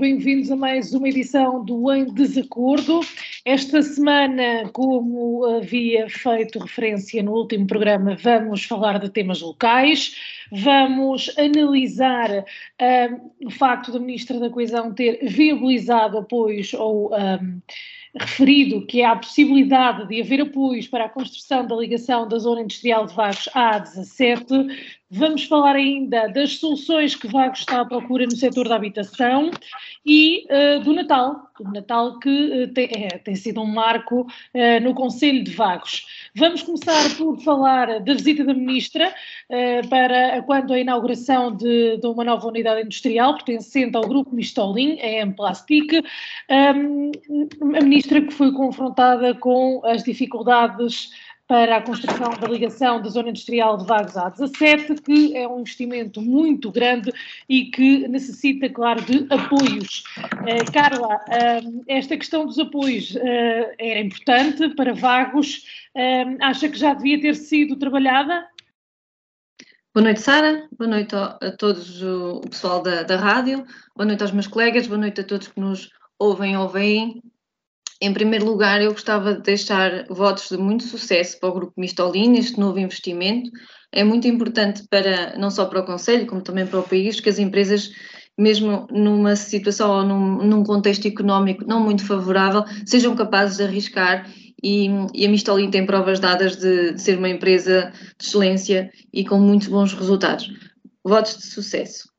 Bem-vindos a mais uma edição do Em Desacordo. Esta semana, como havia feito referência no último programa, vamos falar de temas locais, vamos analisar um, o facto da Ministra da Coesão ter viabilizado apoios ou. Um, referido que há a possibilidade de haver apoios para a construção da ligação da Zona Industrial de Vagos à A17. Vamos falar ainda das soluções que Vagos está à procura no setor da habitação e uh, do Natal, do Natal que uh, tem, é, tem, sido um marco uh, no Conselho de Vagos. Vamos começar por falar da visita da Ministra para quando a inauguração de, de, uma nova unidade industrial pertencente ao Grupo Mistolin, a Plastic. Um, a Ministra que foi confrontada com as dificuldades para a construção da ligação da zona industrial de Vagos à 17, que é um investimento muito grande e que necessita, claro, de apoios. Uh, Carla, uh, esta questão dos apoios uh, era importante para Vagos, acha que já devia ter sido trabalhada? Boa noite, Sara. Boa noite a, a todos o, pessoal da, da rádio. Boa noite aos meus colegas. Boa noite a todos que nos ouvem ou veem em primeiro lugar, eu gostava de deixar votos de muito sucesso para o Grupo Mistolin, este novo investimento. É muito importante para, não só para o Conselho, como também para o país, que as empresas, mesmo numa situação ou num, num contexto económico não muito favorável, sejam capazes de arriscar e, e, a Mistolin tem provas dadas de, de, ser uma empresa de excelência e com muitos bons resultados. Votos de sucesso.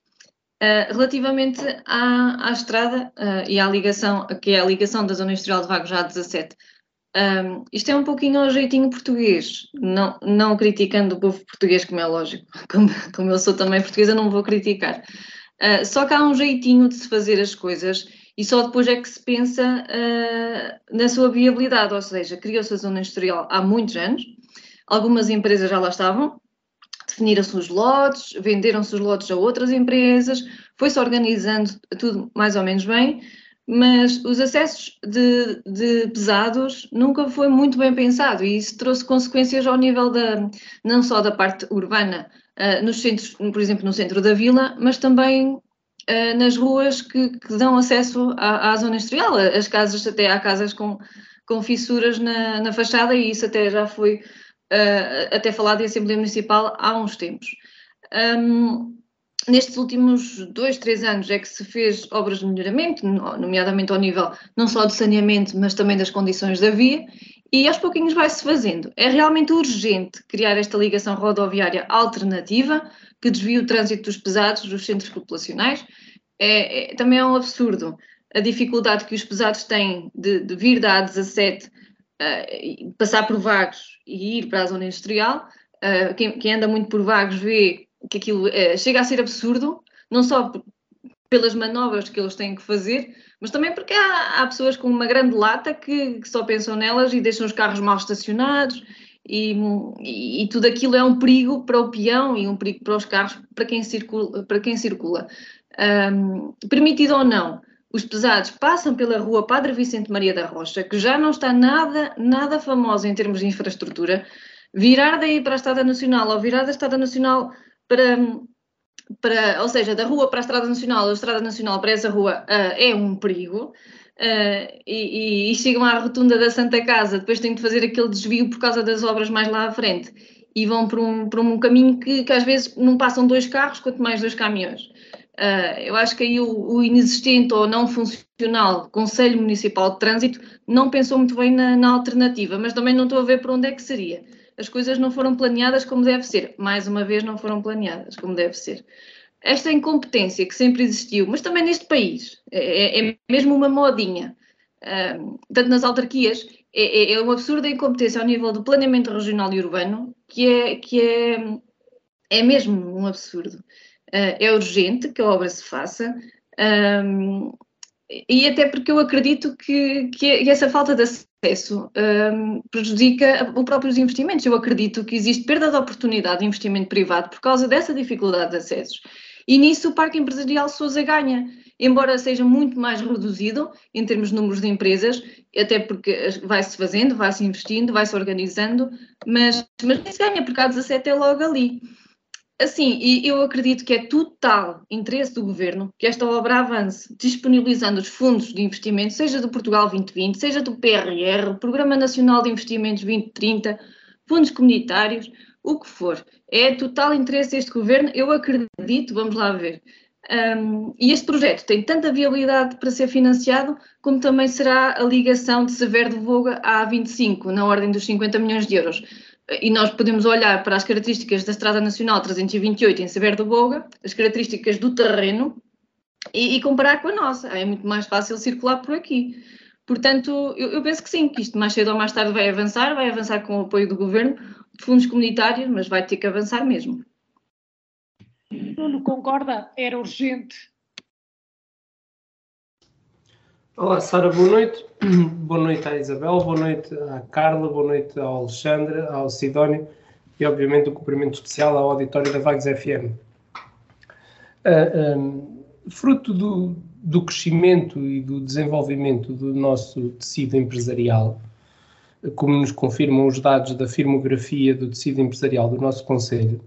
Uh, relativamente à, à estrada uh, e à ligação, que é a ligação da Zona Industrial de Vagos à 17, um, isto é um pouquinho ao jeitinho português, não, não criticando o povo português, como é lógico, como, como eu sou também portuguesa, não vou criticar. Uh, só que há um jeitinho de se fazer as coisas e só depois é que se pensa na sua viabilidade, ou seja, criou-se a Zona Industrial há muitos anos, algumas empresas já lá estavam, definiram-se os lotes, venderam-se os lotes a outras empresas, foi-se organizando tudo mais ou menos bem, mas os acessos de, de, pesados nunca foi muito bem pensado e isso trouxe consequências ao nível da, não só da parte urbana, uh, nos centros, por exemplo, no centro da vila, mas também uh, nas ruas que, que dão acesso à, à, zona industrial. As casas, até há casas com, com fissuras na, na fachada e isso até já foi uh, até falado em Assembleia Municipal há uns tempos. Um, nestes últimos dois, três anos é que se fez obras de melhoramento, nomeadamente ao nível não só do saneamento, mas também das condições da via, e aos pouquinhos vai-se fazendo. É realmente urgente criar esta ligação rodoviária alternativa que desvie o trânsito dos pesados dos centros populacionais. É, é, também é um absurdo a dificuldade que os pesados têm de, de vir da A17 uh, passar por vagos e ir para a zona industrial. Uh, quem, quem, anda muito por vagos vê que aquilo uh, chega a ser absurdo, não só pelas manobras que eles têm que fazer, mas também porque há, há pessoas com uma grande lata que, que, só pensam nelas e deixam os carros mal estacionados e, e, e, tudo aquilo é um perigo para o peão e um perigo para os carros, para quem circula. Para quem circula. Um, permitido ou não, os pesados passam pela rua Padre Vicente Maria da Rocha, que já não está nada, nada famosa em termos de infraestrutura, virar daí para a Estrada Nacional ou virar da Estrada Nacional para, para ou seja, da rua para a Estrada Nacional ou da Estrada Nacional para essa rua uh, é um perigo. Uh, e, e, e, chegam à rotunda da Santa Casa, depois têm de fazer aquele desvio por causa das obras mais lá à frente e vão por um, por um caminho que, que às vezes não passam dois carros, quanto mais dois caminhões. Uh, eu acho que aí o, o, inexistente ou não funcional Conselho Municipal de Trânsito não pensou muito bem na, na, alternativa, mas também não estou a ver para onde é que seria. As coisas não foram planeadas como deve ser. Mais uma vez, não foram planeadas como deve ser. Esta incompetência que sempre existiu, mas também neste país, é, é, é mesmo uma modinha, uh, tanto nas autarquias, é, é, é uma absurda incompetência ao nível do planeamento regional e urbano, que é, que é, é mesmo um absurdo. É urgente que a obra se faça. Um, e até porque eu acredito que, que essa falta de acesso um, prejudica os próprios investimentos. Eu acredito que existe perda de oportunidade de investimento privado por causa dessa dificuldade de acessos. E nisso o Parque Empresarial Sousa ganha, embora seja muito mais reduzido em termos de números de empresas, até porque vai-se fazendo, vai-se investindo, vai-se organizando, mas, mas ganha, porque há 17 é logo ali. Assim, e eu acredito que é total interesse do governo que esta obra avance, disponibilizando os fundos de investimento, seja do Portugal 2020, seja do PRR, Programa Nacional de Investimentos 2030, fundos comunitários, o que for. É total interesse deste governo, eu acredito, vamos lá ver. Um, e este projeto tem tanta viabilidade para ser financiado, como também será a ligação de Severo de Voga à 25, na ordem dos 50 milhões de euros e nós podemos olhar para as características da Estrada Nacional 328 em Saber do Boga, as características do terreno, e, e, comparar com a nossa. É muito mais fácil circular por aqui. Portanto, eu, eu, penso que sim, que isto mais cedo ou mais tarde vai avançar, vai avançar com o apoio do governo, de fundos comunitários, mas vai ter que avançar mesmo. Nuno, concorda? Era urgente Olá, Sara, boa noite. boa noite à Isabel, boa noite à Carla, boa noite ao Alexandre, ao Sidónio e, obviamente, um cumprimento especial ao auditório da Vagos FM. Uh, ah, um, fruto do, do crescimento e do desenvolvimento do nosso tecido empresarial, como nos confirmam os dados da firmografia do tecido empresarial do nosso Conselho,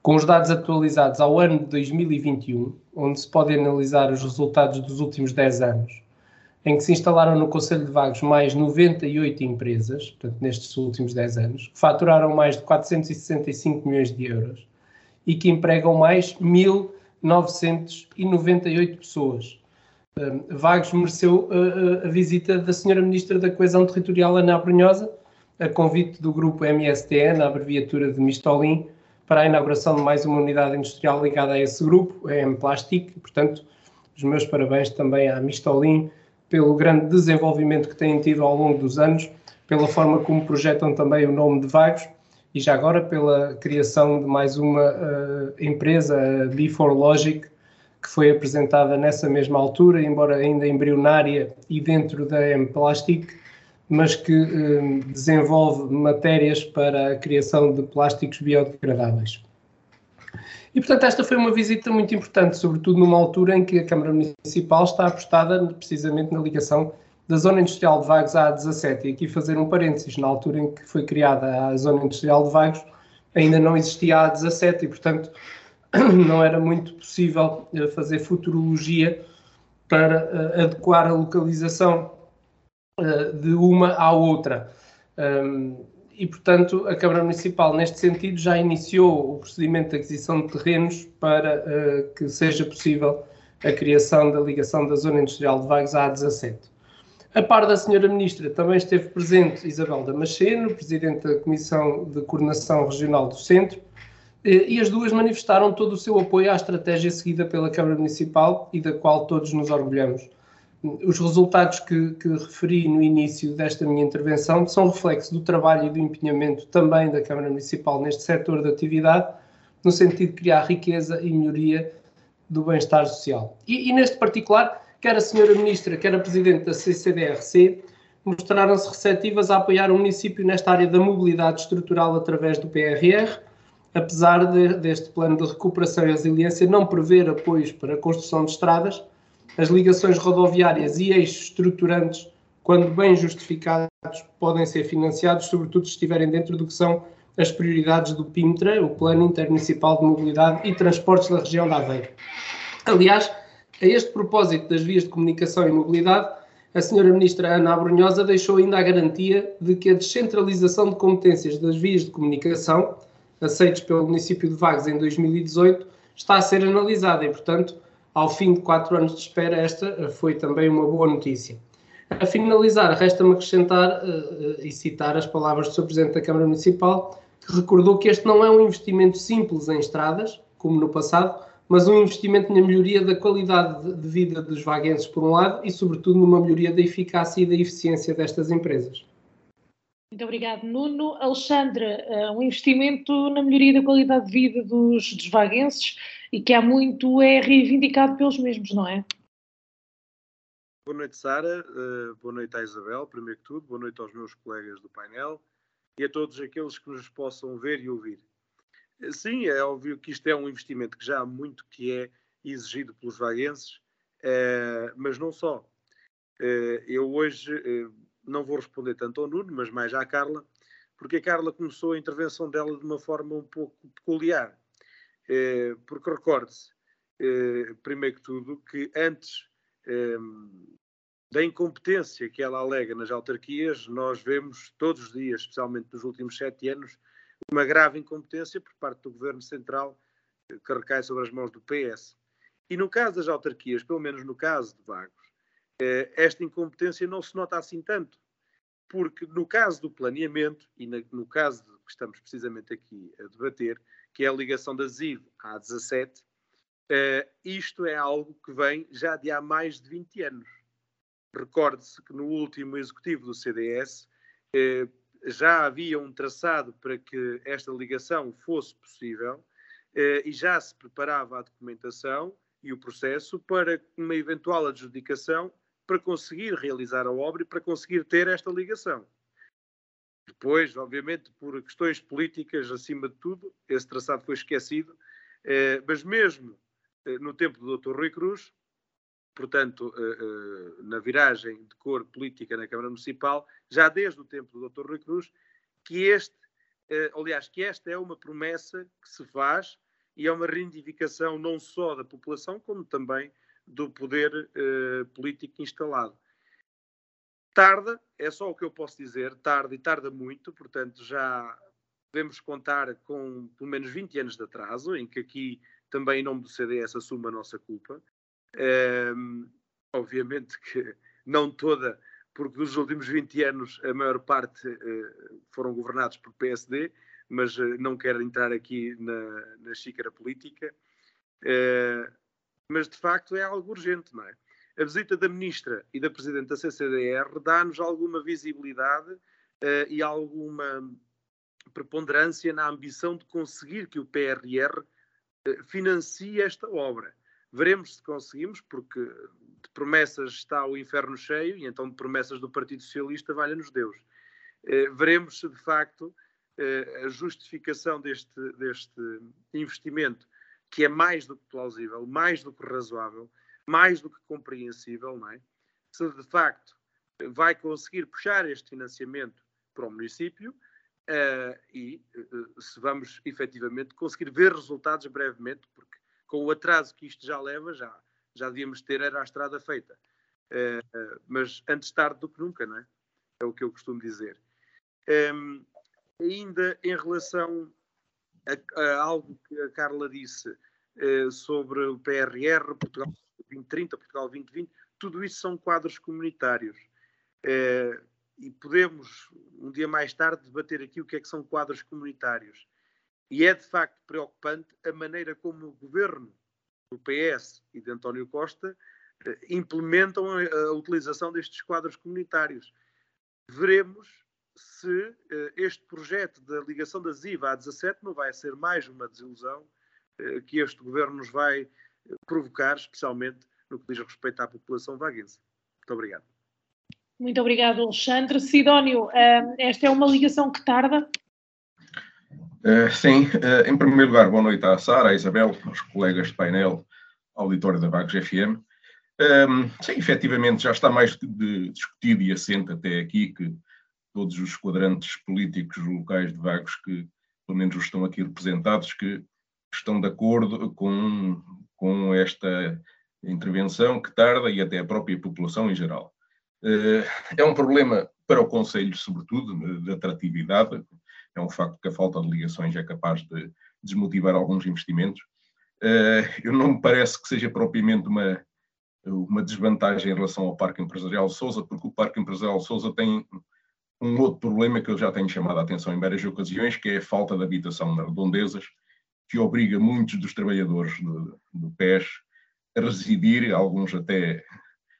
com os dados atualizados ao ano de 2021, onde se pode analisar os resultados dos últimos 10 anos, em que se instalaram no Conselho de Vagos mais 98 empresas, portanto, nestes últimos 10 anos, que faturaram mais de 465 milhões de euros e que empregam mais 1.998 pessoas. Vagos mereceu a, a, visita da Senhora Ministra da Coesão Territorial, Ana Abrunhosa, a convite do grupo MSTN, a abreviatura de Mistolim, para a inauguração de mais uma unidade industrial ligada a esse grupo, a M-Plastic. Portanto, os meus parabéns também à Mistolim, pelo grande desenvolvimento que têm tido ao longo dos anos, pela forma como projetam também o nome de Vagos e já agora pela criação de mais uma uh, empresa, a B4Logic, que foi apresentada nessa mesma altura, embora ainda embrionária e dentro da M-Plastic, mas que uh, desenvolve matérias para a criação de plásticos biodegradáveis. E, portanto, esta foi uma visita muito importante, sobretudo numa altura em que a Câmara Municipal está apostada precisamente na ligação da Zona Industrial de Vagos à A17. E aqui fazer um parênteses, na altura em que foi criada a Zona Industrial de Vagos, ainda não existia a A17 e, portanto, não era muito possível eh, fazer futurologia para uh, adequar a localização uh, de uma à outra. Um, e, portanto, a Câmara Municipal, neste sentido, já iniciou o procedimento de aquisição de terrenos para uh, que seja possível a criação da ligação da Zona Industrial de Vagos à A17. A par da Senhora Ministra, também esteve presente Isabel Damasceno, Presidente da Comissão de Coordenação Regional do Centro, e as duas manifestaram todo o seu apoio à estratégia seguida pela Câmara Municipal e da qual todos nos orgulhamos. Os resultados que, que, referi no início desta minha intervenção são reflexo do trabalho e do empenhamento também da Câmara Municipal neste setor de atividade, no sentido de criar riqueza e melhoria do bem-estar social. E, e, neste particular, quer a Senhora Ministra, quer a Presidente da CCDRC, mostraram-se receptivas a apoiar o município nesta área da mobilidade estrutural através do PRR, apesar de, deste plano de recuperação e resiliência não prever apoios para a construção de estradas, as ligações rodoviárias e eixos estruturantes, quando bem justificados, podem ser financiados, sobretudo se estiverem dentro do que são as prioridades do PIMTRA, o Plano Intermunicipal de Mobilidade e Transportes da região da Aveiro. Aliás, a este propósito das vias de comunicação e mobilidade, a senhora ministra Ana Abrunhosa deixou ainda a garantia de que a descentralização de competências das vias de comunicação, aceitos pelo município de Vagos em 2018, está a ser analisada e, portanto, ao fim de quatro anos de espera, esta foi também uma boa notícia. A finalizar, resta-me acrescentar uh, e citar as palavras do Sr. Presidente da Câmara Municipal, que recordou que este não é um investimento simples em estradas, como no passado, mas um investimento na melhoria da qualidade de vida dos vaguenses, por um lado, e, sobretudo, numa melhoria da eficácia e da eficiência destas empresas. Muito obrigado, Nuno. Alexandre, eh, um investimento na melhoria da qualidade de vida dos, dos vaguenses e que há muito é reivindicado pelos mesmos, não é? Boa noite, Sara. Uh, boa noite à Isabel, primeiro que tudo. Boa noite aos meus colegas do painel e a todos aqueles que nos possam ver e ouvir. Uh, sim, é óbvio que isto é um investimento que já há muito que é exigido pelos vaguenses, uh, mas não só. eu hoje não vou responder tanto ao Nuno, mas mais à Carla, porque a Carla começou a intervenção dela de uma forma um pouco peculiar. Porque recorde-se, primeiro que tudo, que antes da incompetência que ela alega nas autarquias, nós vemos todos os dias, especialmente nos últimos sete anos, uma grave incompetência por parte do Governo Central que recai sobre as mãos do PS. E no caso das autarquias, pelo menos no caso de Vagos, eh, esta incompetência não se nota assim tanto, porque no caso do planeamento, e no caso que estamos precisamente aqui a debater, que é a ligação da ZIV à 17, Uh, isto é algo que vem já de há mais de 20 anos. Recorde-se que no último executivo do CDS uh, já havia um traçado para que esta ligação fosse possível uh, e já se preparava a documentação e o processo para uma eventual adjudicação para conseguir realizar a obra e para conseguir ter esta ligação. Depois, obviamente, por questões políticas, acima de tudo, esse traçado foi esquecido, mas mesmo eh, no tempo do Dr. Rui Cruz, portanto, eh, eh, na viragem de cor política na Câmara Municipal, já desde o tempo do Dr. Rui Cruz, que este, aliás, que esta é uma promessa que se faz e é uma reivindicação não só da população, como também do poder político instalado. Tarda, é só o que eu posso dizer, tarda e tarda muito, portanto, já devemos contar com pelo menos 20 anos de atraso, em que aqui também em nome do CDS assumo a nossa culpa. Um, obviamente que não toda, porque nos últimos 20 anos a maior parte uh, foram governados por PSD, mas uh, não quero entrar aqui na, na xícara política. Uh, mas de facto é algo urgente, não é? A visita da Ministra e da Presidente da CCDR dá-nos alguma visibilidade e alguma preponderância na ambição de conseguir que o PRR eh, financie esta obra. Veremos se conseguimos, porque de promessas está o inferno cheio, e então de promessas do Partido Socialista valha-nos Deus. Eh, veremos se de facto a justificação deste, deste investimento, que é mais do que plausível, mais do que razoável, mais do que compreensível, não é? se de facto vai conseguir puxar este financiamento para o município uh, e uh, se vamos efetivamente conseguir ver resultados brevemente, porque com o atraso que isto já leva, já, já devíamos ter era a estrada feita. Uh, mas antes tarde do que nunca, não é? É o que eu costumo dizer. Um, ainda em relação a, a, algo que a Carla disse sobre o PRR, Portugal 2030, Portugal 2020, tudo isso são quadros comunitários e podemos, um dia mais tarde, debater aqui o que é que são quadros comunitários. E é de facto preocupante a maneira como o governo do PS e de António Costa eh, implementam a, a utilização destes quadros comunitários. Veremos se eh, este projeto da ligação da ZIVA à 17 não vai ser mais uma desilusão eh, que este governo nos vai provocar, especialmente no que diz respeito à população vaguense. Muito obrigado. Muito obrigado, Alexandre. Sidónio, eh, esta é uma ligação que tarda? Uh, sim, uh, em primeiro lugar, boa noite à Sara, à Isabel, aos colegas de painel, auditório da Vagos FM. Um, sim, efetivamente, já está mais de, discutido e assente até aqui que todos os quadrantes políticos locais de Vagos, que pelo menos estão aqui representados, que estão de acordo com, com esta intervenção que tarda e até a própria população em geral. Eh, é um problema para o Conselho, sobretudo, de atratividade. É um facto que a falta de ligações é capaz de desmotivar alguns investimentos. Eh, eu não me parece que seja propriamente uma, uma desvantagem em relação ao Parque Empresarial Sousa, porque o Parque Empresarial Sousa tem um outro problema que eu já tenho chamado a atenção em várias ocasiões, que é a falta de habitação nas redondezas, que obriga muitos dos trabalhadores do, do PES a residir, alguns até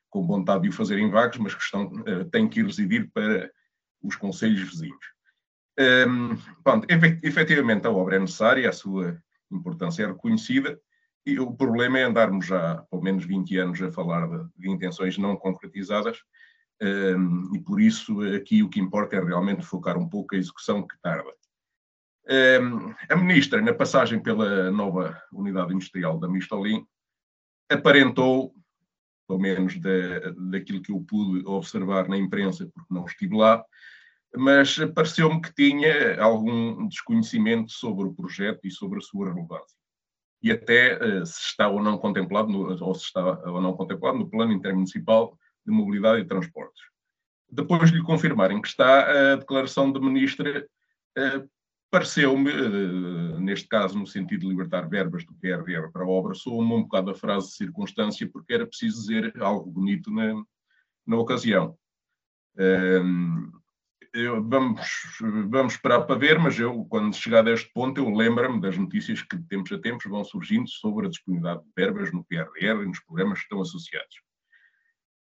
com vontade de o fazer em vagos, mas que estão, uh, têm que ir residir para os conselhos vizinhos. Um, pronto, efetivamente a obra é necessária, a sua importância é reconhecida, e o problema é andarmos já há pelo menos 20 anos a falar de, de intenções não concretizadas, um, e por isso aqui o que importa é realmente focar um pouco a execução que tarda. Um, a ministra, na passagem pela nova unidade industrial da Mistolin, aparentou, pelo menos da, daquilo que eu pude observar na imprensa, porque não estive lá, mas pareceu-me que tinha algum desconhecimento sobre o projeto e sobre a sua relevância. E até uh, se está ou não contemplado, no, ou se está ou não contemplado no Plano Intermunicipal de Mobilidade e Transportes. Depois de lhe confirmarem que está, a declaração da ministra uh, pareceu-me, uh, neste caso, no sentido de libertar verbas do PRR para a obra, soou-me um bocado a frase de circunstância, porque era preciso dizer algo bonito na, na ocasião. Um, eu, vamos, vamos esperar para ver, mas eu, quando chegar a este ponto, eu lembro-me das notícias que de tempos a tempos vão surgindo sobre a disponibilidade de verbas no PRR e nos programas que estão associados.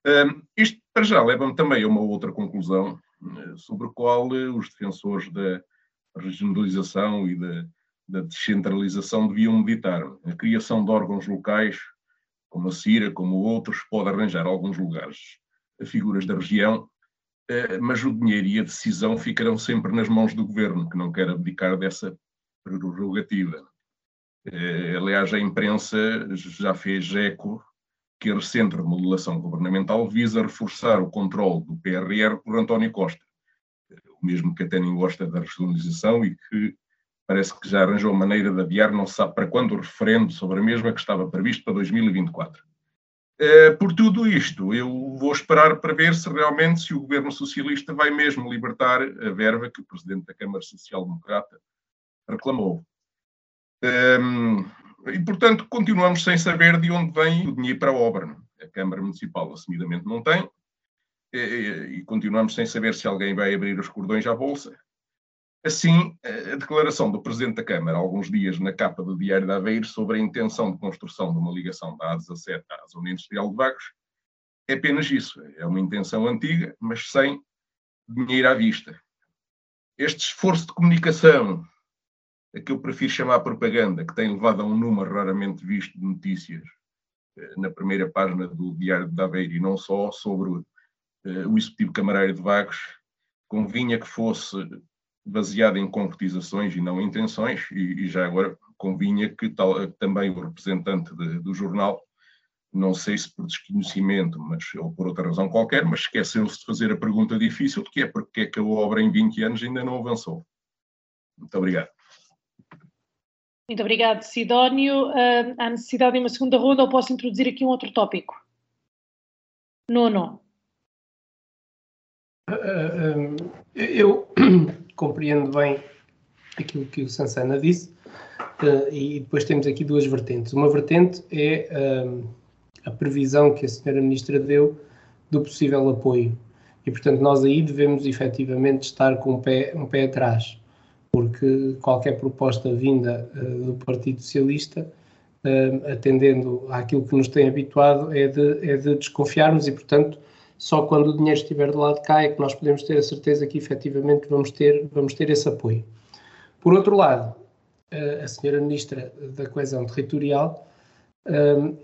Um, isto, para já, leva-me também a uma outra conclusão, uh, sobre a qual uh, os defensores da regionalização e da, da descentralização deviam meditar. A criação de órgãos locais, como a CIRA, como outros, pode arranjar alguns lugares a figuras da região eh, mas o dinheiro e a decisão ficarão sempre nas mãos do governo, que não quer abdicar dessa prerrogativa. Eh, aliás, a imprensa já fez eco que a recente remodelação governamental visa reforçar o controle do PRR por António Costa, o mesmo que até nem gosta da regionalização e que parece que já arranjou maneira de adiar, não se sabe para quando o referendo sobre a mesma que estava previsto para 2024. Eh, por tudo isto, eu vou esperar para ver se realmente se o governo socialista vai mesmo libertar a verba que o presidente da Câmara Social Democrata reclamou. Um, ehm, e, portanto, continuamos sem saber de onde vem o dinheiro para a obra. A Câmara Municipal, assumidamente, não tem. E, continuamos sem saber se alguém vai abrir os cordões à Bolsa. Assim, a declaração do Presidente da Câmara, alguns dias na capa do Diário de Aveiro, sobre a intenção de construção de uma ligação da A17 à Zona Industrial de Vagos, é apenas isso. É uma intenção antiga, mas sem dinheiro à vista. Este esforço de comunicação, a que eu prefiro chamar propaganda, que tem levado a um número raramente visto de notícias eh, na primeira página do Diário de Aveiro, e não só sobre uh, o Executivo Camarário de Vagos, convinha que fosse baseada em concretizações e não em intenções, e, e já agora convinha que tal, também o representante de, do jornal, não sei se por desconhecimento, mas ou por outra razão qualquer, mas esqueceu-se de fazer a pergunta difícil, que é porque é que a obra em 20 anos ainda não avançou. Muito obrigado. Muito obrigado, Sidónio. Uh, há necessidade de uma segunda ronda ou posso introduzir aqui um outro tópico? Nono. Uh, uh, eu compreendo bem aquilo que o Sansana disse, e depois temos aqui duas vertentes. Uma vertente é a previsão que a senhora Ministra deu do possível apoio. E, portanto, nós aí devemos efetivamente estar com um pé, um pé atrás, porque qualquer proposta vinda uh, do Partido Socialista, atendendo àquilo que nos tem habituado, é de, é de desconfiarmos e, portanto, só quando o dinheiro estiver do lado de cá é que nós podemos ter a certeza que efetivamente vamos ter, vamos ter esse apoio. Por outro lado, a senhora Ministra da Coesão Territorial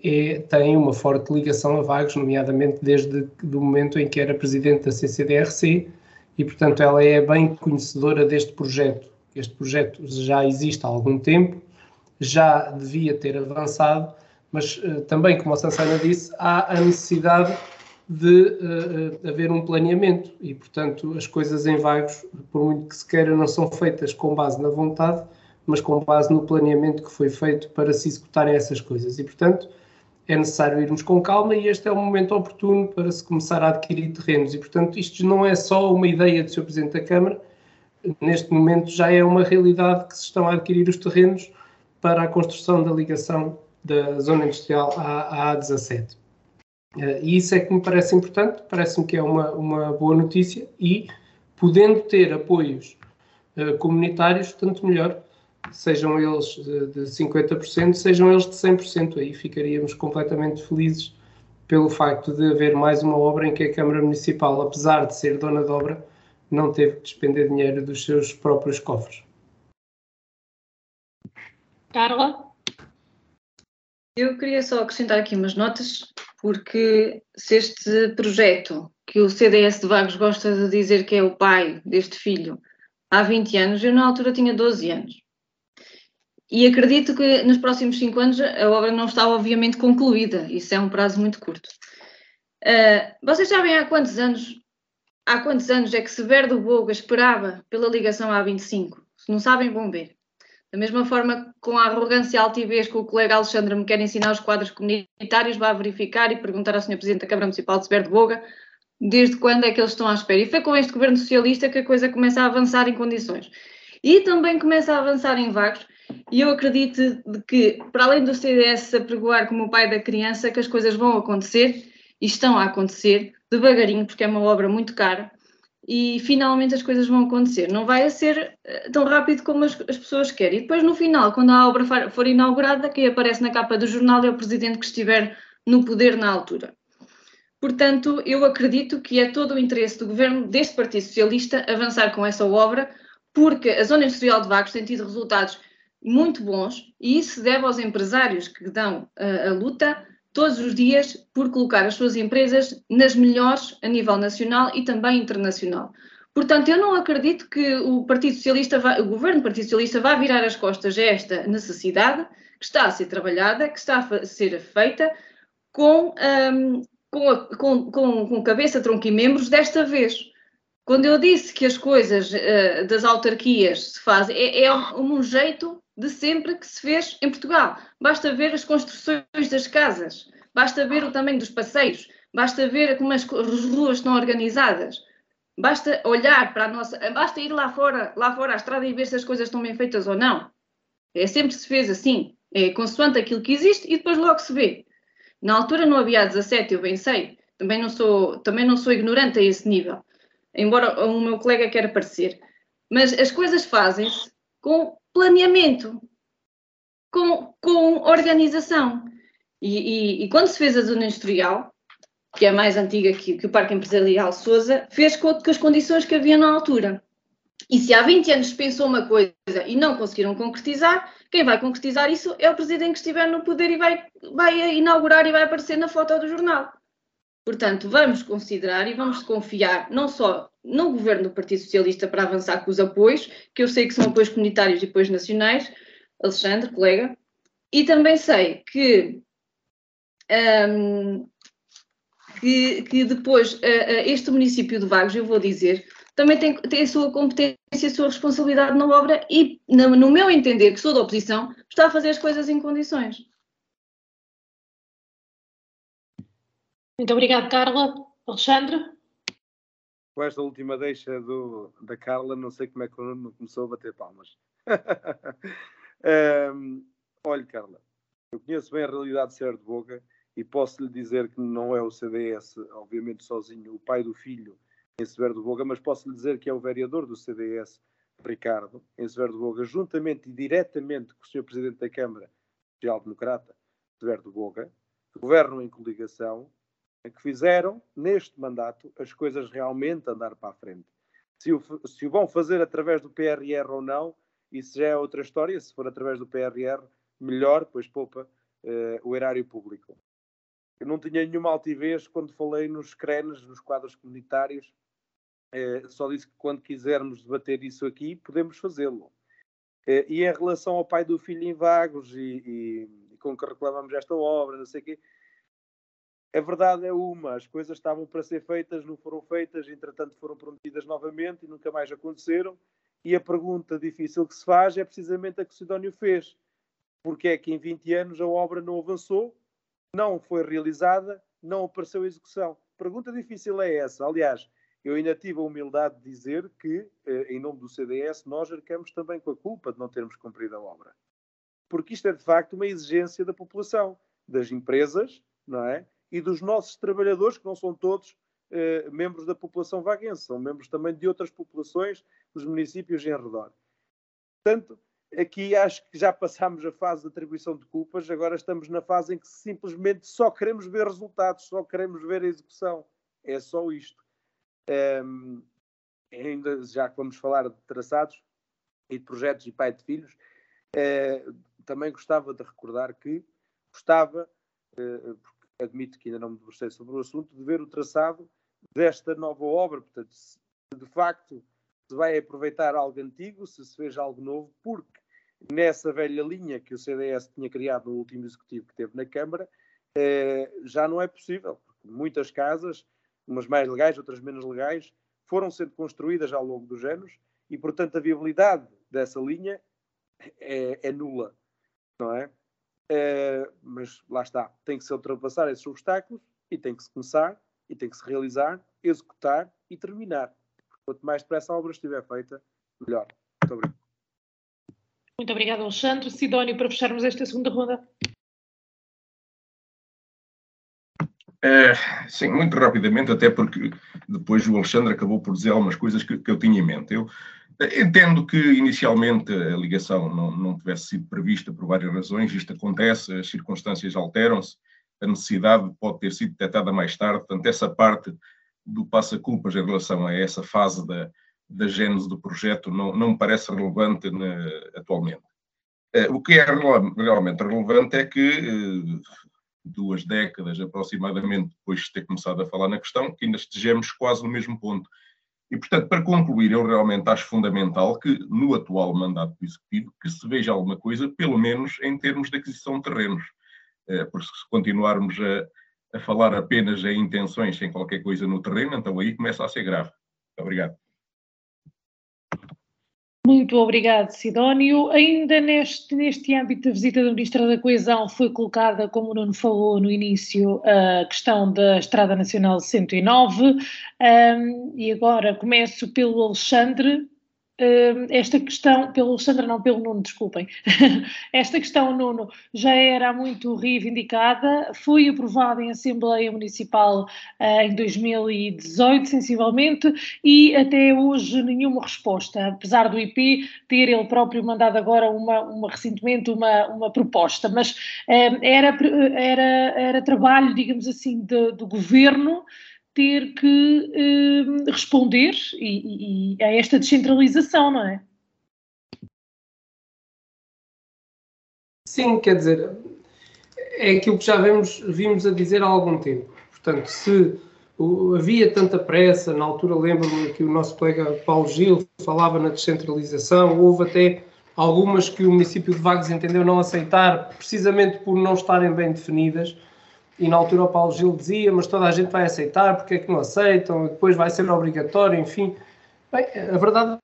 é, tem uma forte ligação a Vagos, nomeadamente desde o momento em que era Presidente da CCDRC e, portanto, ela é bem conhecedora deste projeto. Este projeto já existe há algum tempo, já devia ter avançado, mas eh, também, como a Sansana disse, há a necessidade de uh, haver um planeamento e, portanto, as coisas em vagos, por muito que se queira, não são feitas com base na vontade, mas com base no planeamento que foi feito para se executarem essas coisas. E, portanto, é necessário irmos com calma e este é o momento oportuno para se começar a adquirir terrenos. E, portanto, isto não é só uma ideia do Sr. Presidente da Câmara, neste momento já é uma realidade que se estão a adquirir os terrenos para a construção da ligação da zona industrial à, à A17. Uh, e isso é que me parece importante, parece-me que é uma, uma boa notícia e, podendo ter apoios uh, comunitários, tanto melhor, sejam eles de, de 50%, sejam eles de 100%. Aí ficaríamos completamente felizes pelo facto de haver mais uma obra em que a Câmara Municipal, apesar de ser dona de obra, não teve que despender dinheiro dos seus próprios cofres. Carla? Eu queria só acrescentar aqui umas notas, porque se este projeto, que o CDS de Vagos gosta de dizer que é o pai deste filho, há 20 anos, eu na altura tinha 12 anos. E acredito que nos próximos 5 anos a obra não está obviamente concluída, isso é um prazo muito curto. Uh, vocês sabem há quantos anos há quantos anos é que Severo Boga esperava pela ligação A25? Se não sabem, vão ver. Da mesma forma, com a arrogância e altivez que o colega Alexandre me quer ensinar os quadros comunitários, vai verificar e perguntar ao Sr. Presidente da Câmara Municipal de Severo de Boga desde quando é que eles estão à espera. E foi com este governo socialista que a coisa começa a avançar em condições. E também começa a avançar em vagos, e eu acredito que, para além do CDS apregoar como o pai da criança, que as coisas vão acontecer, estão a acontecer, devagarinho, porque é uma obra muito cara, e finalmente as coisas vão acontecer. Não vai ser eh, tão rápido como as, as pessoas querem. E depois, no final, quando a obra for inaugurada, quem aparece na capa do jornal é o presidente que estiver no poder na altura. Portanto, eu acredito que é todo o interesse do governo deste Partido Socialista avançar com essa obra, porque a zona industrial de Vagos tem tido resultados muito bons e isso deve aos empresários que dão uh, a luta todos os dias por colocar as suas empresas nas melhores a nível nacional e também internacional. Portanto, eu não acredito que o Partido Socialista, vai, o governo do Partido Socialista vá virar as costas a esta necessidade que está a ser trabalhada, que está a ser feita com, um, com, a, com, com, com, cabeça, tronco e membros desta vez. Quando eu disse que as coisas uh, das autarquias se fazem, é, é um jeito de sempre que se fez em Portugal. Basta ver as construções das casas, basta ver o tamanho dos passeios, basta ver como as ruas estão organizadas. Basta olhar para a nossa, basta ir lá fora, lá fora à estrada e ver se as coisas estão bem feitas ou não. É sempre se fez assim, é consoante aquilo que existe e depois logo se vê. Na altura não havia 17, eu bem sei, também não sou, também não sou ignorante a esse nível, embora o meu colega queira parecer. Mas as coisas fazem-se com planeamento, com, com organização. E, e, e, quando se fez a zona industrial, que é mais antiga que, que o Parque Empresarial Sousa, fez com, com as condições que havia na altura. E se há 20 anos pensou uma coisa e não conseguiram concretizar, quem vai concretizar isso é o presidente que estiver no poder e vai, vai inaugurar e vai aparecer na foto do jornal. Portanto, vamos considerar e vamos confiar não só no governo do Partido Socialista para avançar com os apoios, que eu sei que são apoios comunitários e apoios nacionais, Alexandre, colega, e também sei que, um, que, que, depois uh, uh, este município de Vagos, eu vou dizer, também tem, tem a sua competência a sua responsabilidade na obra e, no meu entender, que sou da oposição, está a fazer as coisas em condições. Muito obrigada, Carla. Alexandre? Com esta última deixa do, da Carla, não sei como é que o começou a bater palmas. um, olha, Carla, eu conheço bem a realidade de Ser de Boca e posso lhe dizer que não é o CDS, obviamente sozinho, o pai do filho em Severo de Boga, mas posso lhe dizer que é o vereador do CDS, Ricardo, em Severo de Boga, juntamente e diretamente com o Sr. Presidente da Câmara, Social-Democrata, Severo de Boga, governam em coligação que fizeram, neste mandato, as coisas realmente andar para a frente. Se o, se o vão fazer através do PRR ou não, isso já é outra história. Se for através do PRR, melhor, pois poupa uh, o erário público. Eu não tinha nenhuma altivez quando falei nos CRENs, nos quadros comunitários. Uh, só disse que quando quisermos debater isso aqui, podemos fazê-lo. Uh, e em relação ao pai do filho em Vagos e, e, e com que reclamamos esta obra, não sei o quê, a verdade é uma, as coisas estavam para ser feitas, não foram feitas, entretanto foram prometidas novamente e nunca mais aconteceram. E a pergunta difícil que se faz é precisamente a que o Sidónio fez. Porque é que em 20 anos a obra não avançou, não foi realizada, não apareceu execução? Pergunta difícil é essa. Aliás, eu ainda tive a humildade de dizer que, eh, em nome do CDS, nós arcamos também com a culpa de não termos cumprido a obra. Porque isto é, de facto, uma exigência da população, das empresas, não é? E dos nossos trabalhadores, que não são todos eh, membros da população vaguense, são membros também de outras populações dos municípios em redor. Portanto, aqui acho que já passámos a fase de atribuição de culpas, agora estamos na fase em que simplesmente só queremos ver resultados, só queremos ver a execução. É só isto. Um, ainda já que vamos falar de traçados e de projetos de pai de filhos, eh, também gostava de recordar que gostava, eh, admito que ainda não me debrucei sobre o assunto, de ver o traçado desta nova obra. Portanto, se de facto se vai aproveitar algo antigo, se se fez algo novo, porque nessa velha linha que o CDS tinha criado no último executivo que teve na Câmara, eh, já não é possível. Muitas casas, umas mais legais, outras menos legais, foram sendo construídas ao longo dos anos e, portanto, a viabilidade dessa linha é, é nula, não é? É? Mas lá está, tem que se ultrapassar esses obstáculos e tem que se começar e tem que se realizar, executar e terminar. Quanto mais depressa a obra estiver feita, melhor. Muito obrigado. Muito obrigada, Alexandre. Sidónio, para fecharmos esta segunda ronda. É, sim, muito rapidamente, até porque depois o Alexandre acabou por dizer algumas coisas que, que eu tinha em mente. Eu entendo que inicialmente a ligação não, não tivesse sido prevista por várias razões, isto acontece, as circunstâncias alteram-se, a necessidade pode ter sido detectada mais tarde, portanto, essa parte do passa-culpas em relação a essa fase da, da gênese do projeto não, não me parece relevante na, atualmente. Uh, o que é realmente relevante é que uh, duas décadas aproximadamente depois de ter começado a falar na questão, que ainda estejamos quase no mesmo ponto. E, portanto, para concluir, eu realmente acho fundamental que, no atual mandato do Executivo, que se veja alguma coisa, pelo menos em termos de aquisição de terrenos. Uh, porque se continuarmos a, a falar apenas em intenções sem qualquer coisa no terreno, então aí começa a ser grave. Obrigado. Muito obrigado, Sidónio. Ainda neste, neste âmbito da visita da Ministra da Coesão foi colocada, como o Nuno falou no início, a questão da Estrada Nacional 109. Um, e agora começo pelo Alexandre esta questão, pelo Alexandre, não pelo Nuno, desculpem, esta questão, Nuno, já era muito reivindicada, foi aprovada em Assembleia Municipal uh, em 2018, sensivelmente, e até hoje nenhuma resposta, apesar do IP ter ele próprio mandado agora uma, uma recentemente uma, uma proposta, mas uh, era, era, era trabalho, digamos assim, de, do governo ter que uh, responder e, e, a esta descentralização, não é? Sim, quer dizer, é aquilo que já vemos, vimos a dizer há algum tempo. Portanto, se havia tanta pressa, na altura lembro-me que o nosso colega Paulo Gil falava na descentralização, houve até algumas que o município de Vagos entendeu não aceitar, precisamente por não estarem bem definidas e na altura o Paulo Gil dizia, mas toda a gente vai aceitar, porque é que não aceitam, depois vai ser obrigatório, enfim. Bem, a verdade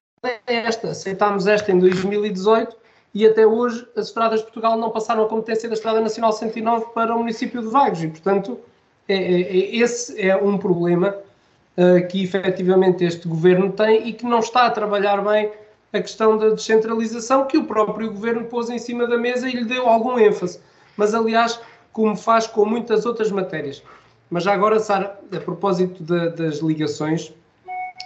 é esta, aceitámos esta em 2018 e até hoje as estradas de Portugal não passaram a competência da Estrada Nacional 109 para o município de Vagos e, portanto, é, é, é, esse é um problema uh, que efetivamente este governo tem e que não está a trabalhar bem a questão da descentralização que o próprio governo pôs em cima da mesa e lhe deu algum ênfase. Mas, aliás, como faz com muitas outras matérias. Mas já agora, Sara, a propósito de, das ligações,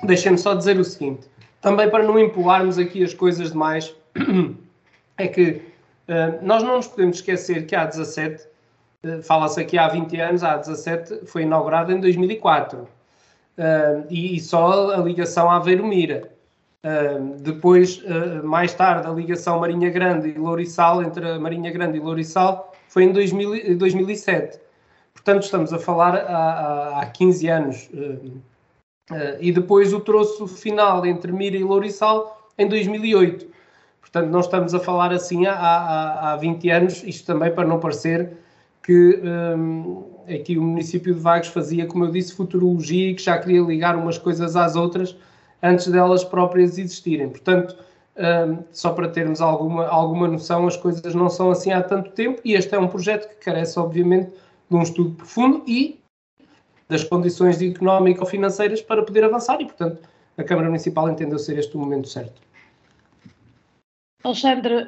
deixem-me só dizer o seguinte: também para não empolarmos aqui as coisas demais, é que uh, nós não nos podemos esquecer que a 17, uh, fala-se aqui há 20 anos, a 17 foi inaugurada em 2004. Uh, e, e, só a ligação Aveiro-Mira. Uh, depois, uh, mais tarde, a ligação Marinha Grande e Lourissal, entre a Marinha Grande e Lourissal, foi em 2000, 2007. Portanto, estamos a falar há, há 15 anos. Uh, e depois o troço final entre Mira e Lourissal em 2008. Portanto, não estamos a falar assim há, há, há 20 anos, isto também para não parecer que um, aqui o município de Vagos fazia, como eu disse, futurologia e que já queria ligar umas coisas às outras antes delas próprias existirem. Portanto, um, só para termos alguma, alguma noção, as coisas não são assim há tanto tempo e este é um projeto que carece, obviamente, de um estudo profundo e das condições económico-financeiras para poder avançar e, portanto, a Câmara Municipal entendeu ser este o momento certo. Alexandre,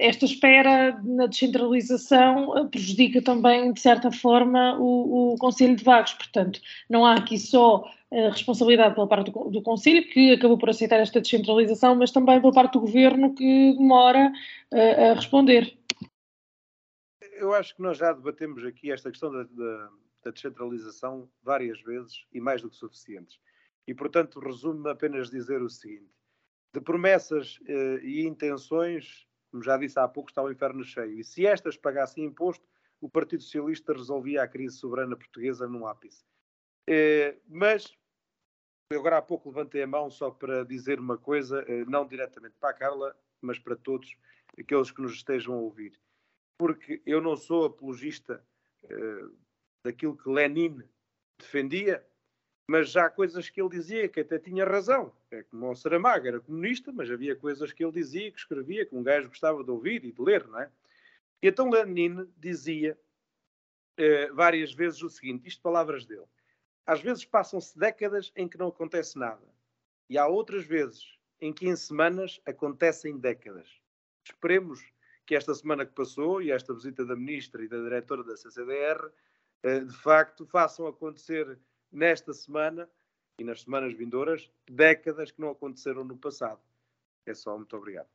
esta espera na descentralização prejudica também, de certa forma, o, o Conselho de Vagos. Portanto, não há aqui só responsabilidade pela parte do, do Conselho, que acabou por aceitar esta descentralização, mas também pela parte do Governo, que demora a, a responder. Eu acho que nós já debatemos aqui esta questão da, da, da, descentralização várias vezes e mais do que suficientes. E, portanto, resumo-me apenas dizer o seguinte: de promessas eh, e intenções, como já disse há pouco, está o inferno cheio. E se estas pagassem imposto, o Partido Socialista resolvia a crise soberana portuguesa num ápice. Eh, mas, eu agora há pouco levantei a mão só para dizer uma coisa, eh, não diretamente para a Carla, mas para todos aqueles que nos estejam a ouvir. Porque eu não sou apologista eh, daquilo que Lenin defendia, mas já há coisas que ele dizia que até tinha razão. É como o Saramago era comunista, mas havia coisas que ele dizia, que escrevia, que um gajo gostava de ouvir e de ler, não é? E então Lenin dizia várias vezes o seguinte, isto palavras dele. Às vezes passam-se décadas em que não acontece nada. E há outras vezes em que em semanas acontecem décadas. Esperemos que esta semana que passou e esta visita da ministra e da diretora da CCDR eh, de facto façam acontecer nesta semana e nas semanas vindouras décadas que não aconteceram no passado. É só, muito obrigado.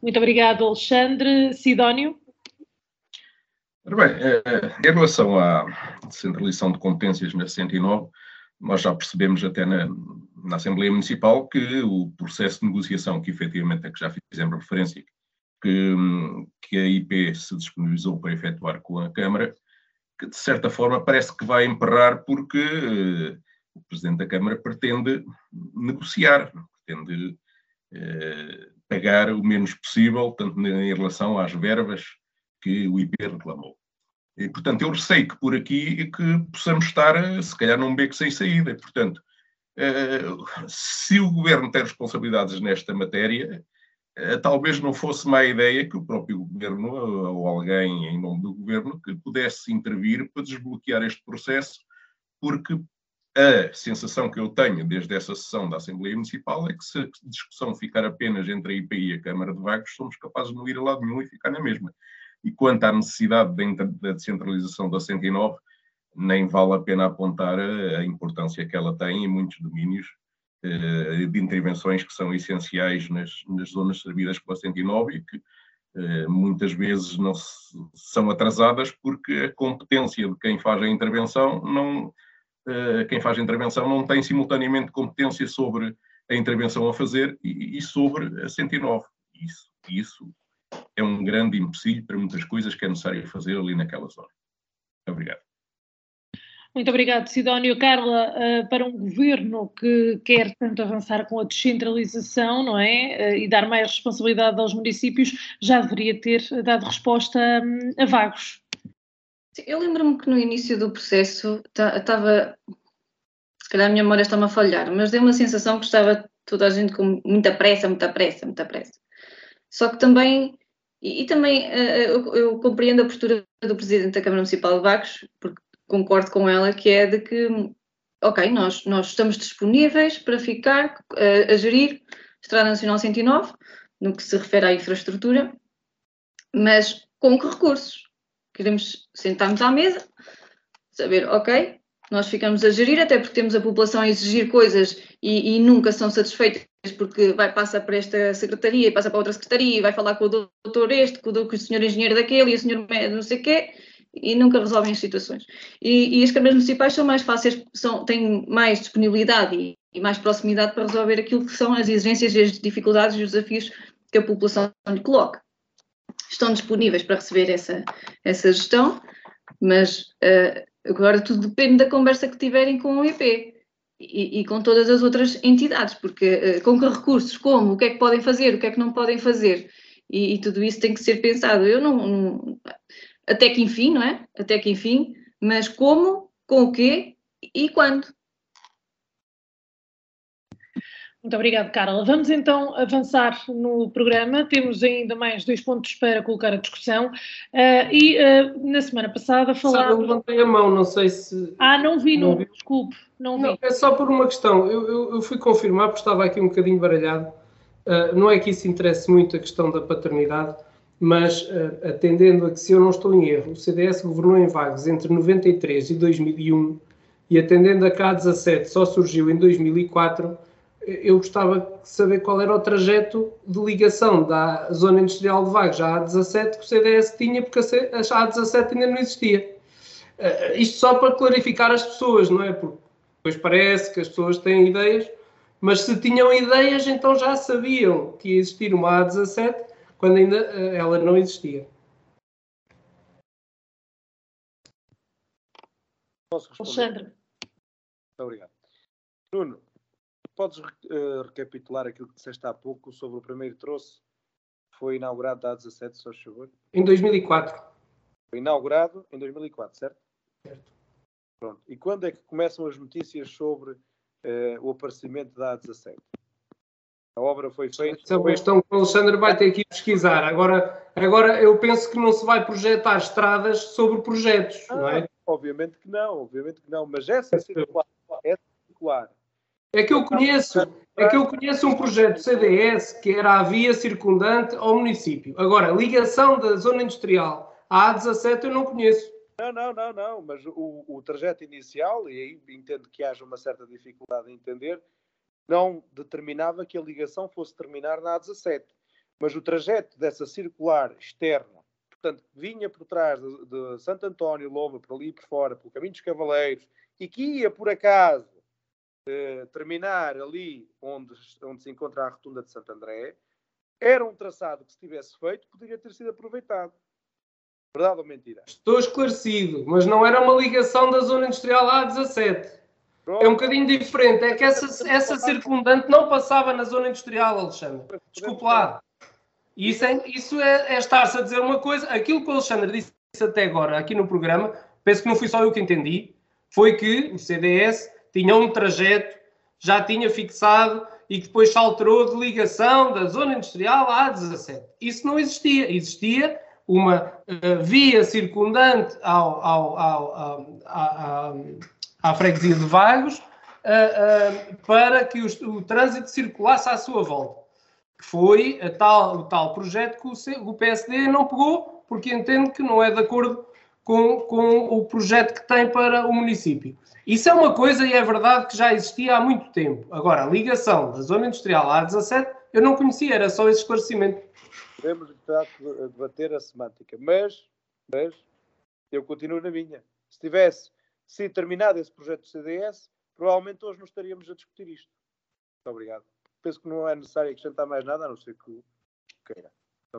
Muito obrigado, Alexandre. Sidónio? Bem, eh, em relação à descentralização de competências na 109, nós já percebemos até na, na Assembleia Municipal que o processo de negociação, que efetivamente é que já fizemos referência, que, que a IP se disponibilizou para efetuar com a Câmara, que de certa forma parece que vai emperrar porque uh, o Presidente da Câmara pretende negociar, pretende uh, pagar o menos possível, tanto em relação às verbas que o IP reclamou. E, portanto, eu receio que por aqui que possamos estar, eh, se calhar, num beco sem saída. Portanto, uh, se o Governo tem responsabilidades nesta matéria, uh, talvez não fosse má ideia que o próprio Governo, ou alguém em nome do Governo, que pudesse intervir para desbloquear este processo, porque a sensação que eu tenho desde essa sessão da Assembleia Municipal é que se a discussão ficar apenas entre a IPI e a Câmara de Vagos, somos capazes de não ir a lado nenhum e ficar na mesma. E quanto à necessidade da descentralização da 109, nem vale a pena apontar a importância que ela tem em muitos domínios eh, de intervenções que são essenciais nas, nas zonas servidas pela 109 e que eh, muitas vezes não se, são atrasadas porque a competência de quem faz a intervenção não eh, quem faz a intervenção não tem simultaneamente competência sobre a intervenção a fazer e, e sobre a 109 isso isso é um grande empecilho para muitas coisas que é necessário fazer ali naquela zona. Obrigado. Muito obrigado, Sidónio. Carla, eh, para um governo que quer tanto avançar com a descentralização, não é? Eh, e dar mais responsabilidade aos municípios, já deveria ter dado resposta hum, a vagos. Eu lembro-me que no início do processo estava. Se calhar a minha memória está-me a falhar, mas deu uma sensação que estava toda a gente com muita pressa, muita pressa, muita pressa. Só que também e, e também uh, eu, eu, compreendo a postura do Presidente da Câmara Municipal de Vagos, porque concordo com ela, que é de que, ok, nós, nós estamos disponíveis para ficar uh, a gerir Estrada Nacional 109, no que se refere à infraestrutura, mas com que recursos? Queremos sentar-nos à mesa, saber, ok, nós ficamos a gerir, até porque temos a população a exigir coisas e, e nunca são satisfeitas porque vai passar para esta secretaria, passa para outra secretaria, vai falar com o doutor este, com o, senhor engenheiro daquele e o senhor não sei o quê, e nunca resolvem as situações. E, e as câmaras municipais são mais fáceis, são, têm mais disponibilidade e, e, mais proximidade para resolver aquilo que são as exigências, as dificuldades e os desafios que a população lhe coloca. Estão disponíveis para receber essa, essa gestão, mas uh, agora tudo depende da conversa que tiverem com o IP e, e, com todas as outras entidades, porque uh, com que recursos, como, o que é que podem fazer, o que é que não podem fazer, e, e tudo isso tem que ser pensado. Eu não, não, até que enfim, não é? Até que enfim, mas como, com o quê e quando. Muito obrigada, Carla. Vamos então avançar no programa. Temos ainda mais dois pontos para colocar a discussão. Uh, e uh, na semana passada falávamos. Sabe, eu levantei a mão, não sei se. Ah, não vi, não, não vi. desculpe. Não, não, é só por uma questão. Eu, eu, eu, fui confirmar, porque estava aqui um bocadinho baralhado. Uh, não é que isso interesse muito a questão da paternidade, mas atendendo a que, se eu não estou em erro, o CDS governou em Vagos entre 93 e 2001 e atendendo a que a 17 só surgiu em 2004 eu gostava de saber qual era o trajeto de ligação da zona industrial de Vagos à A17 que o CDS tinha, porque a A17 ainda não existia. Uh, isto só para clarificar as pessoas, não é? Porque Pois parece que as pessoas têm ideias, mas se tinham ideias, então já sabiam que ia existir uma A17 quando ainda eh, ela não existia. Posso responder? Alexandre. Muito obrigado. Bruno, podes uh, recapitular aquilo que disseste há pouco sobre o primeiro troço foi inaugurado há 17, se faz favor? Em 2004. Foi inaugurado em 2004, certo? Certo. Pronto. E quando é que começam as notícias sobre uh, o aparecimento da A17? A obra foi feita. Essa questão que o Alexandre vai ter que pesquisar. Agora, agora, eu penso que não se vai projetar estradas sobre projetos, ah, não é? Obviamente que não, obviamente que não, mas essa circular é circular. É que eu conheço, é que eu conheço um projeto CDS que era a via circundante ao município. Agora, ligação da zona industrial à A17 eu não conheço. Não, não, não, não, mas o, o trajeto inicial, e aí entendo que haja uma certa dificuldade em entender, não determinava que a ligação fosse terminar na A17. Mas o trajeto dessa circular externa, portanto, vinha por trás de, de Santo António, Loma, por ali por fora, pelo Caminho dos Cavaleiros, e que ia, por acaso, eh, terminar ali onde, onde se encontra a rotunda de Santo André, era um traçado que, se tivesse feito, poderia ter sido aproveitado. Verdade ou mentira? Estou esclarecido, mas não era uma ligação da zona industrial A17. Pronto. É um bocadinho diferente. É que essa, essa circundante não passava na zona industrial, Alexandre. Desculpe lá. Isso é, isso é, é estar-se a dizer uma coisa. Aquilo que o Alexandre disse até agora aqui no programa, penso que não fui só eu que entendi, foi que o CDS tinha um trajeto, já tinha fixado e que depois se alterou de ligação da zona industrial à 17. Isso não existia. Existia uma uh, via circundante ao, ao, ao, à freguesia de Vagos, uh, uh, para que o, o, trânsito circulasse à sua volta. Foi tal, o tal projeto que o, o, PSD não pegou, porque entende que não é de acordo com, com o projeto que tem para o município. Isso é uma coisa e é verdade que já existia há muito tempo. Agora, a ligação da zona industrial à 17 eu não conhecia, era só esse esclarecimento. Podemos debater a semântica, mas, mas eu continuo na minha. Se tivesse se terminado esse projeto do CDS, provavelmente hoje não estaríamos a discutir isto. Muito obrigado. Penso que não é necessário acrescentar mais nada, a não ser que queira.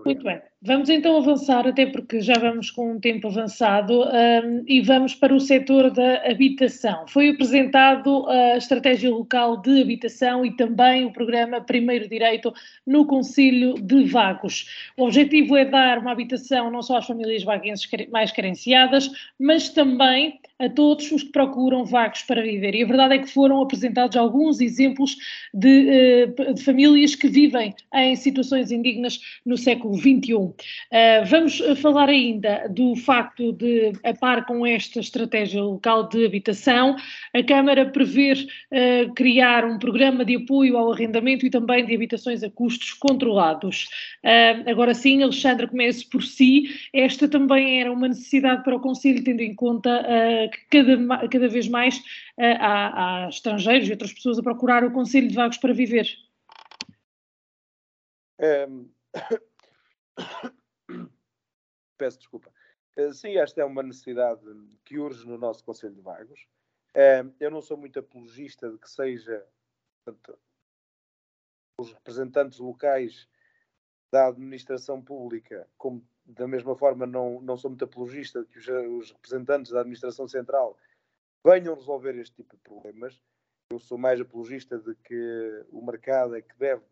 Muito bem. Vamos então avançar, até porque já vamos com um tempo avançado, um, e vamos para o setor da habitação. Foi apresentado a Estratégia Local de Habitação e também o programa Primeiro Direito no Conselho de Vagos. O objetivo é dar uma habitação não só às famílias vaguenses mais carenciadas, mas também a todos os que procuram vagos para viver. E a verdade é que foram apresentados alguns exemplos de, eh, de famílias que vivem em situações indignas no século XXI. Uh, eh, vamos falar ainda do facto de, a par com esta estratégia local de habitação, a Câmara prever uh, criar um programa de apoio ao arrendamento e também de habitações a custos controlados. Uh, agora sim, Alexandre, comece por si. Esta também era uma necessidade para o Conselho, tendo em conta que cada, cada vez mais uh, há, há, estrangeiros e outras pessoas a procurar o Conselho de Vagos para viver. Um... Peço desculpa. Uh, sim, esta é uma necessidade que urge no nosso Conselho de Vagos. Uh, eu não sou muito apologista de que seja portanto, os representantes locais da administração pública, como da mesma forma, não, não sou muito apologista de que os, os, representantes da administração central venham resolver este tipo de problemas. Eu sou mais apologista de que o mercado é que deve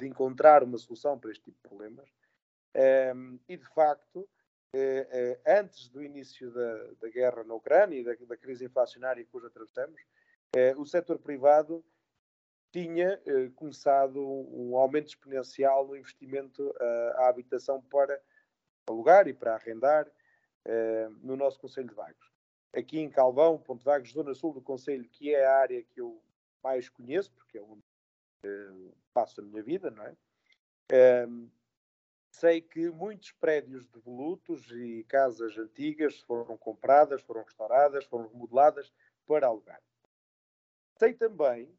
de encontrar uma solução para este tipo de problemas. Um, e, de facto, eh, eh, antes do início da, da, guerra na Ucrânia e da, da crise inflacionária hoje atravessamos, eh, o setor privado tinha eh, começado um aumento exponencial no investimento eh, à habitação para alugar e para arrendar uh, no nosso Conselho de Vagos. Aqui em Calvão, Ponto Vagos, zona sul do Conselho, que é a área que eu mais conheço, porque é onde passo a minha vida, não é? Sei que muitos prédios devolutos e casas antigas foram compradas, foram restauradas, foram remodeladas para alugar. Sei também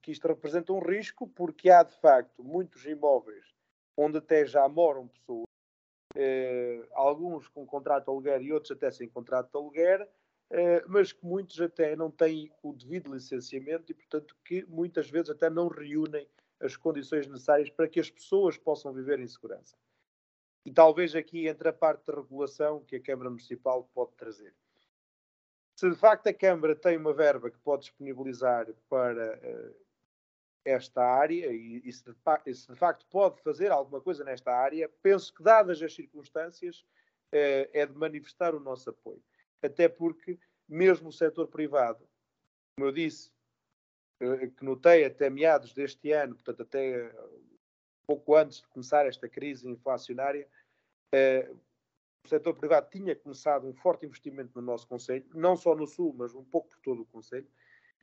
que isto representa um risco, porque há de facto muitos imóveis onde até já moram pessoas, eh, alguns com contrato de aluguer e outros até sem contrato de aluguer, mas que muitos até não têm o devido licenciamento e, portanto, que muitas vezes até não reúnem as condições necessárias para que as pessoas possam viver em segurança. E talvez aqui entre a parte de regulação que a Câmara Municipal pode trazer. Se de facto a Câmara tem uma verba que pode disponibilizar para uh, esta área e, e, se de, e, se de, facto pode fazer alguma coisa nesta área, penso que, dadas as circunstâncias, uh, é de manifestar o nosso apoio. Até porque, mesmo o setor privado, como eu disse, que notei até meados deste ano, portanto, até pouco antes de começar esta crise inflacionária, o setor privado tinha começado um forte investimento no nosso Conselho, não só no Sul, mas um pouco por todo o Conselho,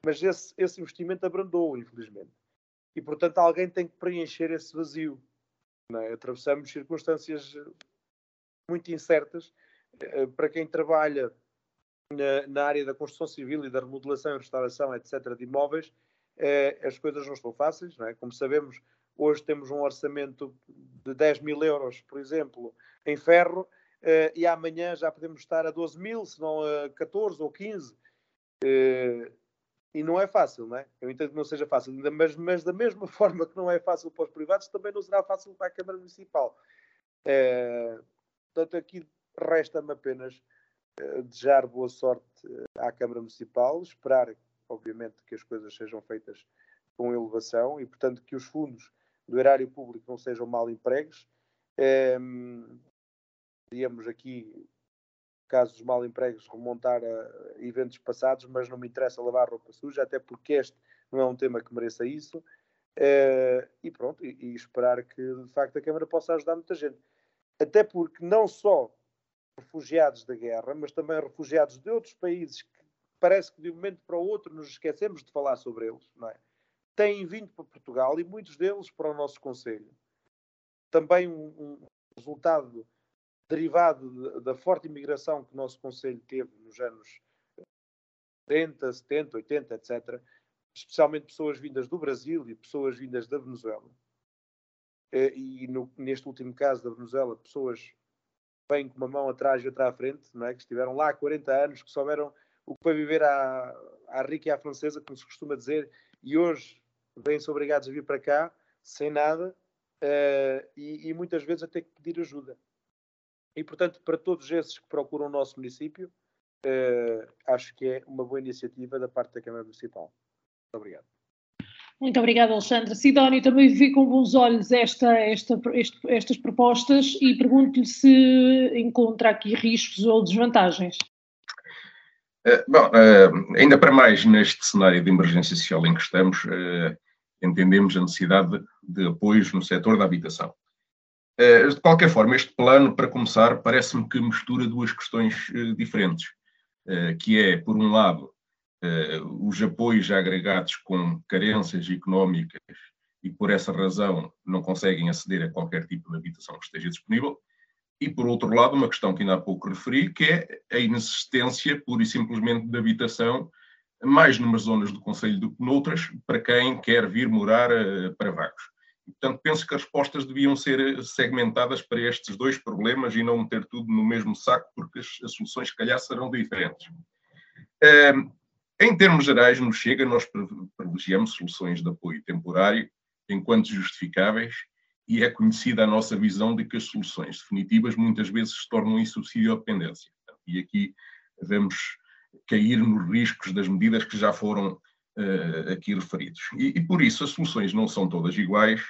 mas esse, esse investimento abrandou, infelizmente. E, portanto, alguém tem que preencher esse vazio. É? Atravessamos circunstâncias muito incertas. Eh, para quem trabalha na, na, área da construção civil e da remodelação e restauração, etc., de imóveis, eh, as coisas não estão fáceis. Não é? Como sabemos, hoje temos um orçamento de 10 mil euros, por exemplo, em ferro, uh, e amanhã já podemos estar a 12 mil, se não a 14 ou 15. Uh, eh, e não é fácil, não é? Eu entendo que não seja fácil, mas, mas, da mesma forma que não é fácil para os privados, também não será fácil para a Câmara Municipal. Portanto, aqui resta-me apenas desejar boa sorte à Câmara Municipal, esperar, obviamente, que as coisas sejam feitas com elevação e, portanto, que os fundos do erário público não sejam mal empregues. Um, podíamos aqui, casos mal empregos, remontar a eventos passados, mas não me interessa lavar roupa suja, até porque este não é um tema que mereça isso. Uh, e pronto, e, e, esperar que de facto a Câmara possa ajudar muita gente. Até porque não só refugiados da guerra, mas também refugiados de outros países parece que de um momento para o outro nos esquecemos de falar sobre eles, não é? Têm vindo para Portugal e muitos deles para o nosso Conselho. Também um, um resultado derivado da forte imigração que o nosso Conselho teve nos anos 70, 70, 80, etc., especialmente pessoas vindas do Brasil e pessoas vindas da Venezuela. Eh, e no, neste último caso da Venezuela, pessoas vêm com uma mão atrás e outra à frente, não é? que estiveram lá há 40 anos, que souberam o que foi viver à, à rica e à francesa, como se costuma dizer, e hoje vêm-se obrigados a vir para cá sem nada uh, e, e muitas vezes a ter que pedir ajuda. E, portanto, para todos esses que procuram o nosso município, uh, acho que é uma boa iniciativa da parte da Câmara Municipal. Muito obrigado. Muito obrigada, Alexandre. Sidónio também vê com bons olhos esta, esta, este, estas propostas e pergunto-lhe se encontra aqui riscos ou desvantagens. Uh, bom, uh, ainda para mais neste cenário de emergência social em que estamos, uh, entendemos a necessidade de, apoios no setor da habitação. Eh, de qualquer forma, este plano, para começar, parece-me que mistura duas questões eh, diferentes, eh, que é, por um lado, os apoios agregados com carências económicas e, por essa razão, não conseguem aceder a qualquer tipo de habitação que esteja disponível, e, por outro lado, uma questão que ainda há pouco referi, que é a inexistência, pura e simplesmente, de habitação, mais numas zonas do Conselho do que noutras, para quem quer vir morar para vagos. Portanto, penso que as respostas deviam ser segmentadas para estes dois problemas e não meter tudo no mesmo saco, porque as, as soluções, se calhar, serão diferentes. Um, em termos gerais, no Chega, nós privilegiamos soluções de apoio temporário, enquanto justificáveis, e é conhecida a nossa visão de que as soluções definitivas muitas vezes se tornam em subsídio à dependência. E aqui vamos cair nos riscos das medidas que já foram uh, aqui referidos. E, e, por isso as soluções não são todas iguais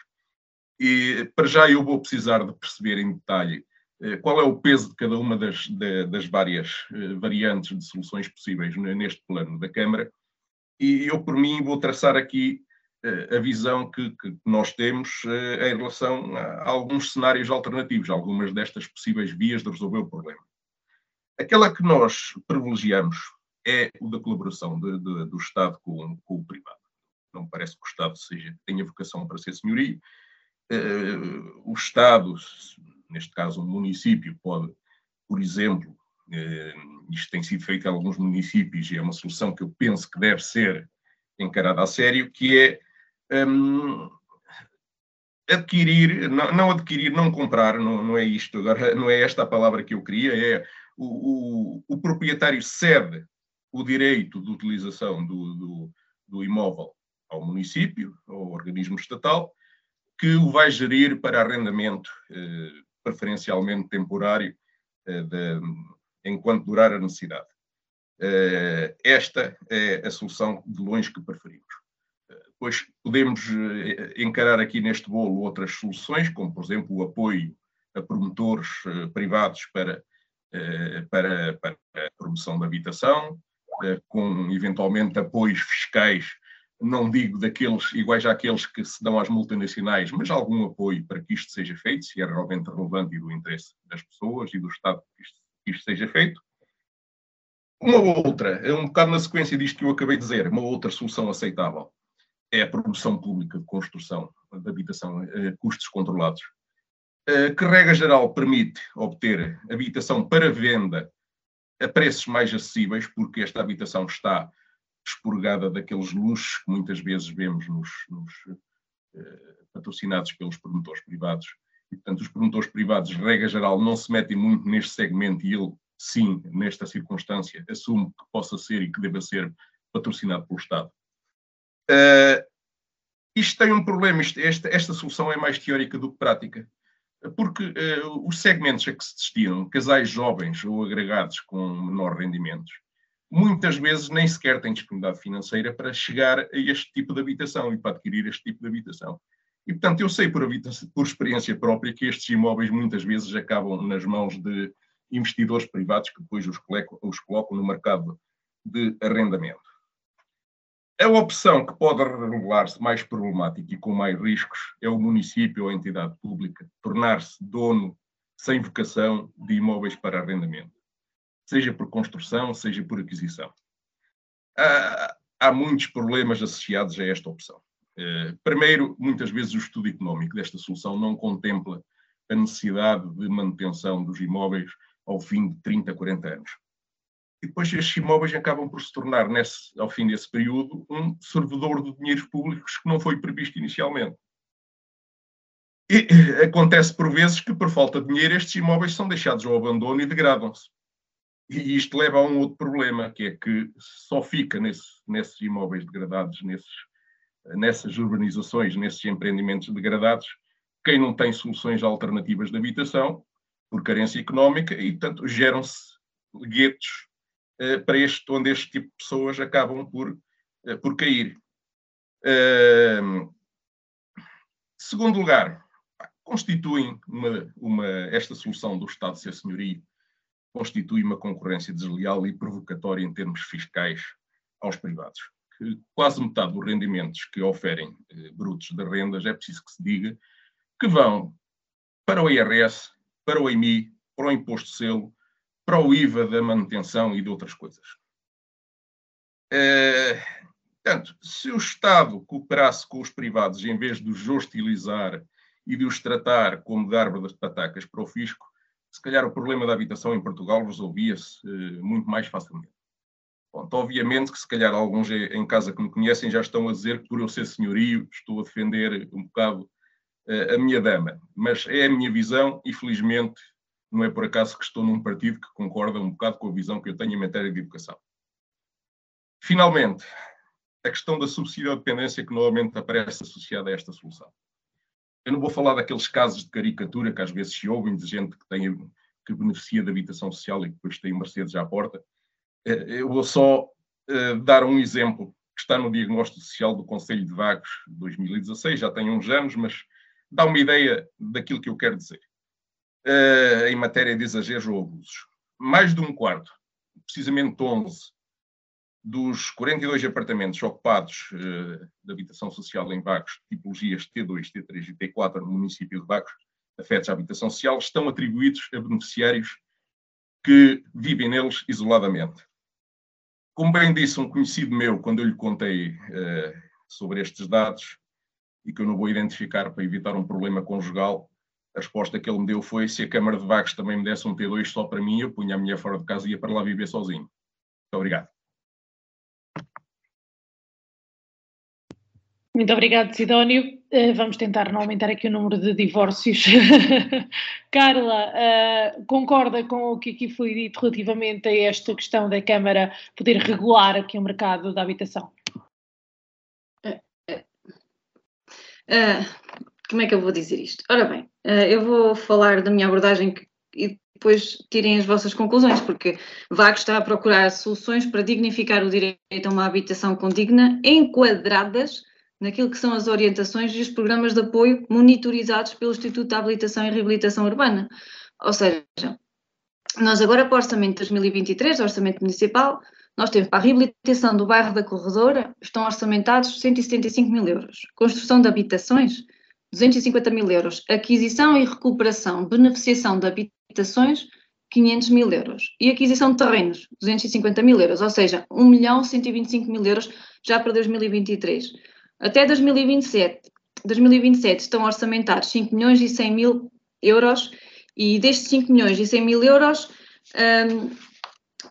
e para já eu vou precisar de perceber em detalhe eh, qual é o peso de cada uma das, das várias eh, variantes de soluções possíveis neste plano da Câmara. E eu, por mim, vou traçar aqui a visão que, que nós temos em relação a alguns cenários alternativos, algumas destas possíveis vias de resolver o problema. Aquela que nós privilegiamos é o da colaboração de, de, do Estado com, com, o privado. Não me parece que o Estado seja, tenha vocação para ser senhoria, uh, o Estado, neste caso o município, pode, por exemplo, isto tem sido feito em alguns municípios e é uma solução que eu penso que deve ser encarada a sério, que é um, adquirir, não, não, adquirir, não comprar, não, não é isto, agora não é esta a palavra que eu queria, é o, o, o proprietário cede o direito de utilização do, do, do imóvel ao município, ao organismo estatal, que o vai gerir para arrendamento, eh, preferencialmente temporário, eh, de, enquanto durar a necessidade. Eh, esta é a solução de longe que preferimos. Depois podemos encarar aqui neste bolo outras soluções, como por exemplo o apoio a promotores privados para, para, para a promoção da habitação, com eventualmente apoios fiscais não digo daqueles iguais àqueles que se dão às multinacionais, mas algum apoio para que isto seja feito, se é realmente relevante e do interesse das pessoas e do Estado que isto, que isto seja feito. Uma outra, é um bocado na sequência disto que eu acabei de dizer, uma outra solução aceitável é a promoção pública de construção de habitação a eh, custos controlados, eh, que regra geral permite obter habitação para venda a preços mais acessíveis, porque esta habitação está expurgada daqueles luxos que muitas vezes vemos nos, nos eh, patrocinados pelos promotores privados. E, portanto, os promotores privados, regra geral, não se metem muito neste segmento e ele, sim, nesta circunstância, assume que possa ser e que deva ser patrocinado pelo Estado. Uh, isto tem um problema, isto, esta, esta solução é mais teórica do que prática, porque uh, os segmentos a que se destinam, casais jovens ou agregados com menor rendimentos, muitas vezes nem sequer têm disponibilidade financeira para chegar a este tipo de habitação e para adquirir este tipo de habitação. E, portanto, eu sei por, por experiência própria que estes imóveis muitas vezes acabam nas mãos de investidores privados que depois os os colocam no mercado de arrendamento. A opção que pode revelar-se mais problemática e com mais riscos é o município ou a entidade pública tornar-se dono sem vocação de imóveis para arrendamento seja por construção, seja por aquisição. Há, há muitos problemas associados a esta opção. Eh, primeiro, muitas vezes o estudo económico desta solução não contempla a necessidade de manutenção dos imóveis ao fim de 30, 40 anos. E depois estes imóveis acabam por se tornar, nesse, ao fim desse período, um servidor de dinheiros públicos que não foi previsto inicialmente. E acontece por vezes que, por falta de dinheiro, estes imóveis são deixados ao abandono e degradam-se. E isto leva a um outro problema, que é que só fica nesse, nesses imóveis degradados, nesses, nessas urbanizações, nesses empreendimentos degradados, quem não tem soluções alternativas de habitação, por carência económica, e, portanto, geram-se guetos eh, para este, onde este tipo de pessoas acabam por, eh, por cair. Segundo lugar, constituem uma, uma, esta solução do Estado ser senhorio constitui uma concorrência desleal e provocatória em termos fiscais aos privados. Que quase metade dos rendimentos que oferem eh, brutos de rendas, é preciso que se diga, que vão para o IRS, para o IMI, para o imposto de selo, para o IVA da manutenção e de outras coisas. É, portanto, se o Estado cooperasse com os privados em vez de os hostilizar e de os tratar como de árvore das patacas para o fisco, se calhar o problema da habitação em Portugal resolvia-se uh, muito mais facilmente. Pronto, obviamente que se calhar alguns em casa que me conhecem já estão a dizer que por eu ser senhorio estou a defender um bocado uh, a minha dama, mas é a minha visão e felizmente não é por acaso que estou num partido que concorda um bocado com a visão que eu tenho em matéria de educação. Finalmente, a questão da subsídio dependência que normalmente aparece associada a esta solução. Eu não vou falar daqueles casos de caricatura que às vezes se ouvem de gente que, tem, que beneficia da habitação social e que depois tem Mercedes à porta. Eh, eu vou só eh, dar um exemplo que está no diagnóstico social do Conselho de Vagos de 2016, já tem uns anos, mas dá uma ideia daquilo que eu quero dizer. Eh, em matéria de exageros ou abusos. Mais de um quarto, precisamente 11, dos 42 apartamentos ocupados uh, de habitação social em Vagos, tipologias T2, T3 e T4 no município de Vagos, afetos à habitação social, estão atribuídos a beneficiários que vivem neles isoladamente. Como bem disse um conhecido meu, quando eu lhe contei uh, sobre estes dados, e que eu não vou identificar para evitar um problema conjugal, a resposta que ele me deu foi: se a Câmara de Vagos também me desse um T2 só para mim, eu punha a mulher fora de casa e ia para lá viver sozinho. Muito obrigado. Muito obrigado, Sidónio. Uh, vamos tentar não aumentar aqui o número de divórcios. Carla, uh, concorda com o que aqui foi dito relativamente a esta questão da Câmara poder regular aqui o mercado da habitação? Uh, como é que eu vou dizer isto? Ora bem, eu vou falar da minha abordagem e depois tirem as vossas conclusões, porque VAG está a procurar soluções para dignificar o direito a uma habitação condigna, enquadradas naquilo que são as orientações e os programas de apoio monitorizados pelo Instituto de Habilitação e Reabilitação Urbana. Ou seja, nós agora para o Orçamento de 2023, Orçamento Municipal, nós temos para a reabilitação do bairro da Corredora, estão orçamentados 175 mil euros. Construção de habitações, 250 mil euros. Aquisição e recuperação, beneficiação de habitações, 500 mil euros. E aquisição de terrenos, 250 mil euros. Ou seja, 1 milhão 125 mil euros já para 2023. Até 2027, 2027 estão orçamentados 5 milhões e 100 mil euros e destes 5 milhões e 100 mil euros, um,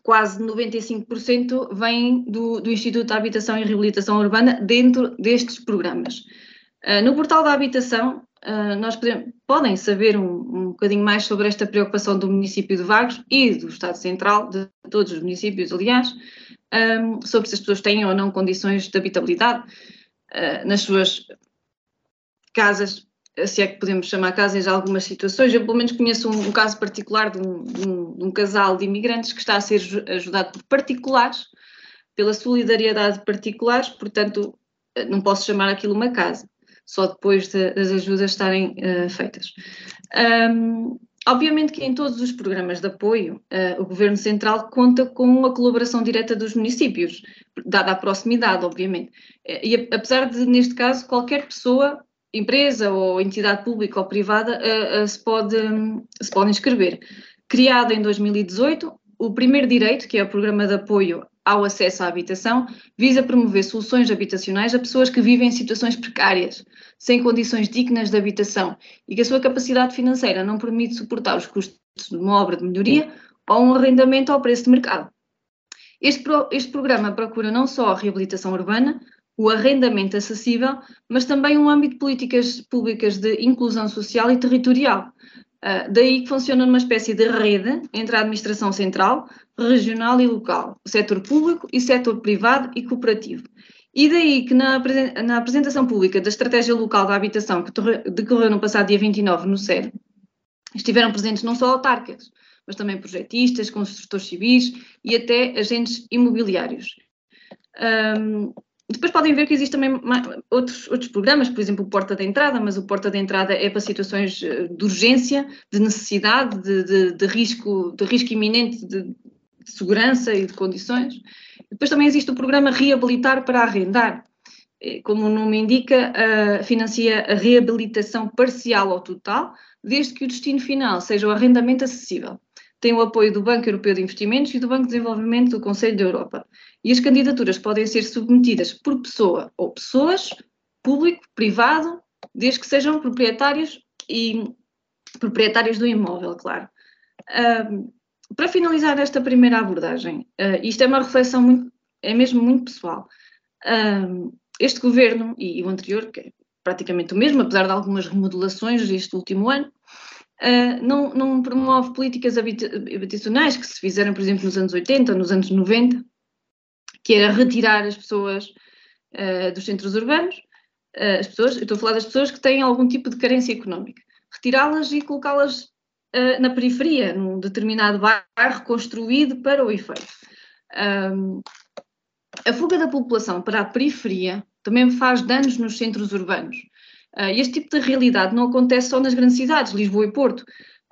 quase 95% vem do, do, Instituto de Habitação e Reabilitação Urbana dentro destes programas. Uh, no portal da habitação, uh, nós podemos, podem saber um, um bocadinho mais sobre esta preocupação do município de Vagos e do Estado Central, de todos os municípios, aliás, um, sobre se as pessoas têm ou não condições de habitabilidade. Eh, nas suas casas, se é que podemos chamar casas em algumas situações. Eu, pelo menos, conheço um, um caso particular de um, de, um, casal de imigrantes que está a ser ajudado por particulares, pela solidariedade de particulares, portanto, não posso chamar aquilo uma casa, só depois de, das ajudas estarem uh, feitas. Um, Obviamente que em todos os programas de apoio, uh, o Governo Central conta com a colaboração direta dos municípios, dada a proximidade, obviamente. Eh, e apesar de, neste caso, qualquer pessoa, empresa ou entidade pública ou privada, uh, se, pode, um, se pode inscrever. Criado em 2018, o primeiro direito, que é o Programa de Apoio ao Acesso à Habitação, visa promover soluções habitacionais a pessoas que vivem em situações precárias, sem condições dignas de habitação e que a sua capacidade financeira não permite suportar os custos de uma obra de melhoria ou um arrendamento ao preço de mercado. Este, pro, este programa procura não só a reabilitação urbana, o arrendamento acessível, mas também um âmbito de políticas públicas de inclusão social e territorial. Uh, daí que funciona numa espécie de rede entre a administração central, regional e local, o setor público e setor privado e cooperativo. E daí que na, na apresentação pública da Estratégia Local da Habitação, que decorreu no passado dia 29 no SER, estiveram presentes não só autarcas, mas também projetistas, construtores civis e até agentes imobiliários. Um, depois podem ver que existem também outros, outros programas, por exemplo, o Porta de Entrada, mas o Porta de Entrada é para situações eh, de urgência, de necessidade, de, de, de risco, de risco iminente de, de segurança e de condições. Depois também existe o programa Reabilitar para Arrendar. Eh, como o nome indica, uh, financia a reabilitação parcial ou total, desde que o destino final seja o arrendamento acessível. Tem o apoio do Banco Europeu de Investimentos e do Banco de Desenvolvimento do Conselho da Europa. E as candidaturas podem ser submetidas por pessoa ou pessoas, público, privado, desde que sejam proprietários e proprietários do imóvel, claro. Para finalizar esta primeira abordagem, uh, isto é uma reflexão muito, é mesmo muito pessoal. Este governo e, e, o anterior, que é praticamente o mesmo, apesar de algumas remodelações deste último ano, uh, não, não, promove políticas habitacionais que se fizeram, por exemplo, nos anos 80, nos anos 90, que era retirar as pessoas dos centros urbanos, as pessoas, eu estou a falar das pessoas que têm algum tipo de carência económica, retirá-las e colocá-las uh, na periferia, num determinado bairro construído para o efeito. Um, a fuga da população para a periferia também faz danos nos centros urbanos. Uh, este tipo de realidade não acontece só nas grandes cidades, Lisboa e Porto.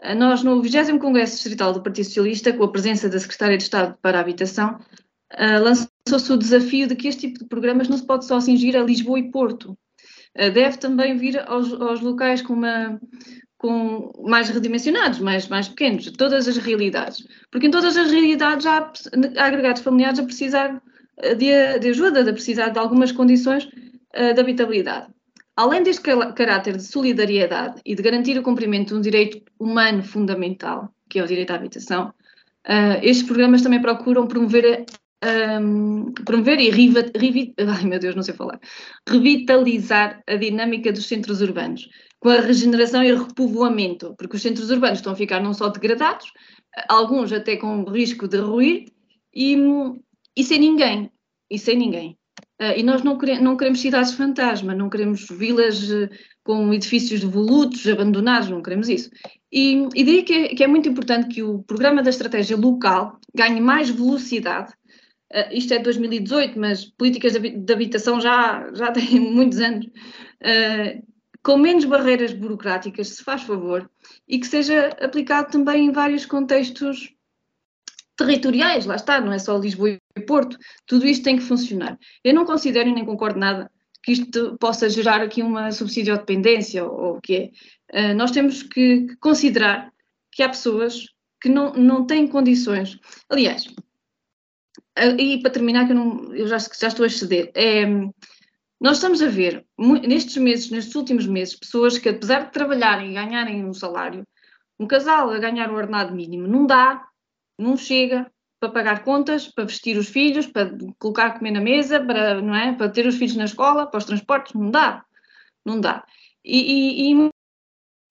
Uh, nós, no 20 Congresso Distrital do Partido Socialista, com a presença da Secretária de Estado para a Habitação, uh, lançou-se o desafio de que este tipo de programas não se pode só cingir a Lisboa e Porto. deve também vir aos, aos locais com uma, com mais redimensionados, mais, mais pequenos, todas as realidades. Porque em todas as realidades há, há agregados familiares a precisar de, de, ajuda, a precisar de algumas condições de habitabilidade. Além deste caráter de solidariedade e de garantir o cumprimento de um direito humano fundamental, que é o direito à habitação, uh, estes programas também procuram promover um, promover e riva, rivi, ai, meu Deus, não sei falar, revitalizar a dinâmica dos centros urbanos, com a regeneração e repovoamento, porque os centros urbanos estão a ficar não só degradados, alguns até com risco de ruir, e, e sem ninguém, e sem ninguém. Uh, e nós não, queremos, não queremos cidades fantasma, não queremos vilas uh, com edifícios devolutos, abandonados, não queremos isso. E, e diria que é, que é, muito importante que o programa da estratégia local ganhe mais velocidade. Uh, isto é 2018, mas políticas de, habitação já, já têm muitos anos. com menos barreiras burocráticas, se faz favor, e que seja aplicado também em vários contextos territoriais, lá está, não é só Lisboa Porto, tudo isto tem que funcionar. Eu não considero e nem concordo nada que isto possa gerar aqui uma subsídio-dependência ou o que é. Uh, nós temos que considerar que há pessoas que não, não têm condições. Aliás, uh, e para terminar, que eu, não, eu já, já estou a exceder, é, nós estamos a ver, nestes meses, nestes últimos meses, pessoas que, apesar de trabalharem e ganharem um salário, um casal a ganhar o ordenado mínimo, não dá não chega para pagar contas, para vestir os filhos, para colocar comer na mesa, para, não é? para ter os filhos na escola, para os transportes, não dá. Não dá. E, e, e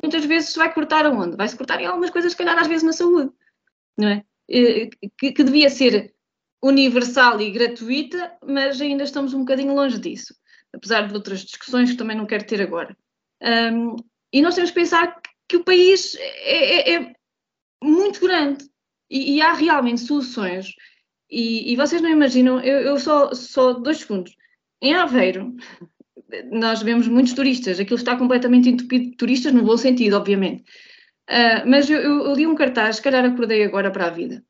muitas vezes se vai cortar aonde? Vai-se cortar em algumas coisas, se calhar às vezes na saúde, não é? Que, que devia ser universal e gratuita, mas ainda estamos um bocadinho longe disso, apesar de outras discussões que também não quero ter agora. Um, e nós temos que pensar que o país é, é, é muito grande e, e há realmente soluções, e, e, vocês não imaginam, eu, eu só, só dois segundos. Em Aveiro, nós vemos muitos turistas, aquilo está completamente entupido de turistas, no bom sentido, obviamente. Uh, mas eu, eu, li um cartaz, se calhar acordei agora para a vida.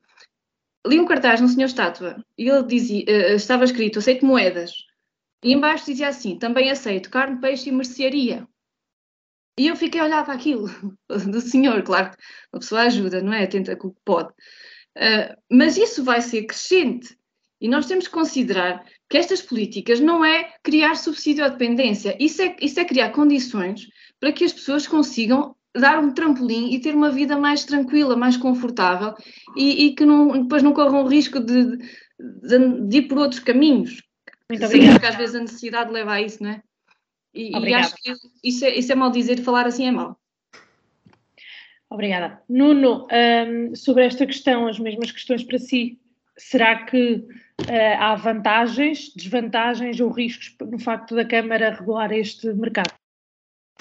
Li um cartaz no Senhor Estátua e ele dizia, uh, estava escrito: aceito moedas. E embaixo dizia assim: também aceito carne, peixe e mercearia. E eu fiquei a olhar para aquilo do senhor, claro que a pessoa ajuda, não é? Tenta com o que pode. Uh, mas isso vai ser crescente. E nós temos que considerar que estas políticas não é criar subsídio à dependência, isso é, isso é criar condições para que as pessoas consigam dar um trampolim e ter uma vida mais tranquila, mais confortável e, e que não, depois não corram o risco de, de, de ir por outros caminhos. Muito obrigada. que às vezes a necessidade leva a isso, não é? E, e acho que isso é, isso é mal dizer, falar assim é mal. Obrigada. Nuno, um, sobre esta questão, as mesmas questões para si. Será que uh, há vantagens, desvantagens ou riscos no facto da Câmara regular este mercado?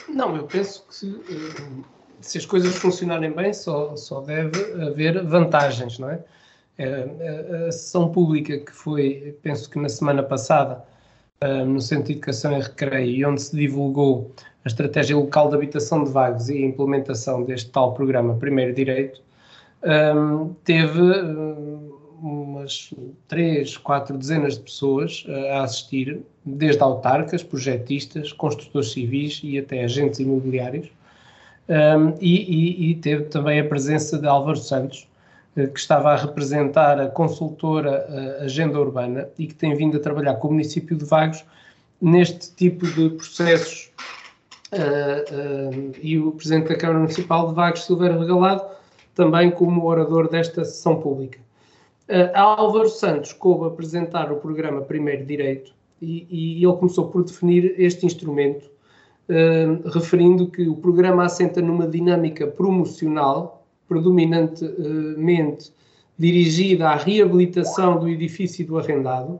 Não, eu penso que se, uh, se as coisas funcionarem bem, só, só deve haver vantagens, não é? Uh, a sessão pública que foi, penso que na semana passada, no Centro de Educação e Recreio, e onde se divulgou a estratégia local de habitação de vagos e a implementação deste tal programa Primeiro Direito, um, teve um, umas três, quatro dezenas de pessoas a assistir, desde autarcas, projetistas, construtores civis e até agentes imobiliários, um, e, e, e, teve também a presença de Álvaro Santos, que estava a representar a consultora Agenda Urbana e que tem vindo a trabalhar com o município de Vagos neste tipo de processos uh, uh, e o Presidente da Câmara Municipal de Vagos, Silveira Regalado, também como orador desta sessão pública. Uh, Álvaro Santos coube apresentar o programa Primeiro Direito e, e ele começou por definir este instrumento, referindo que o programa assenta numa dinâmica promocional, predominantemente dirigida à reabilitação do edifício do arrendado,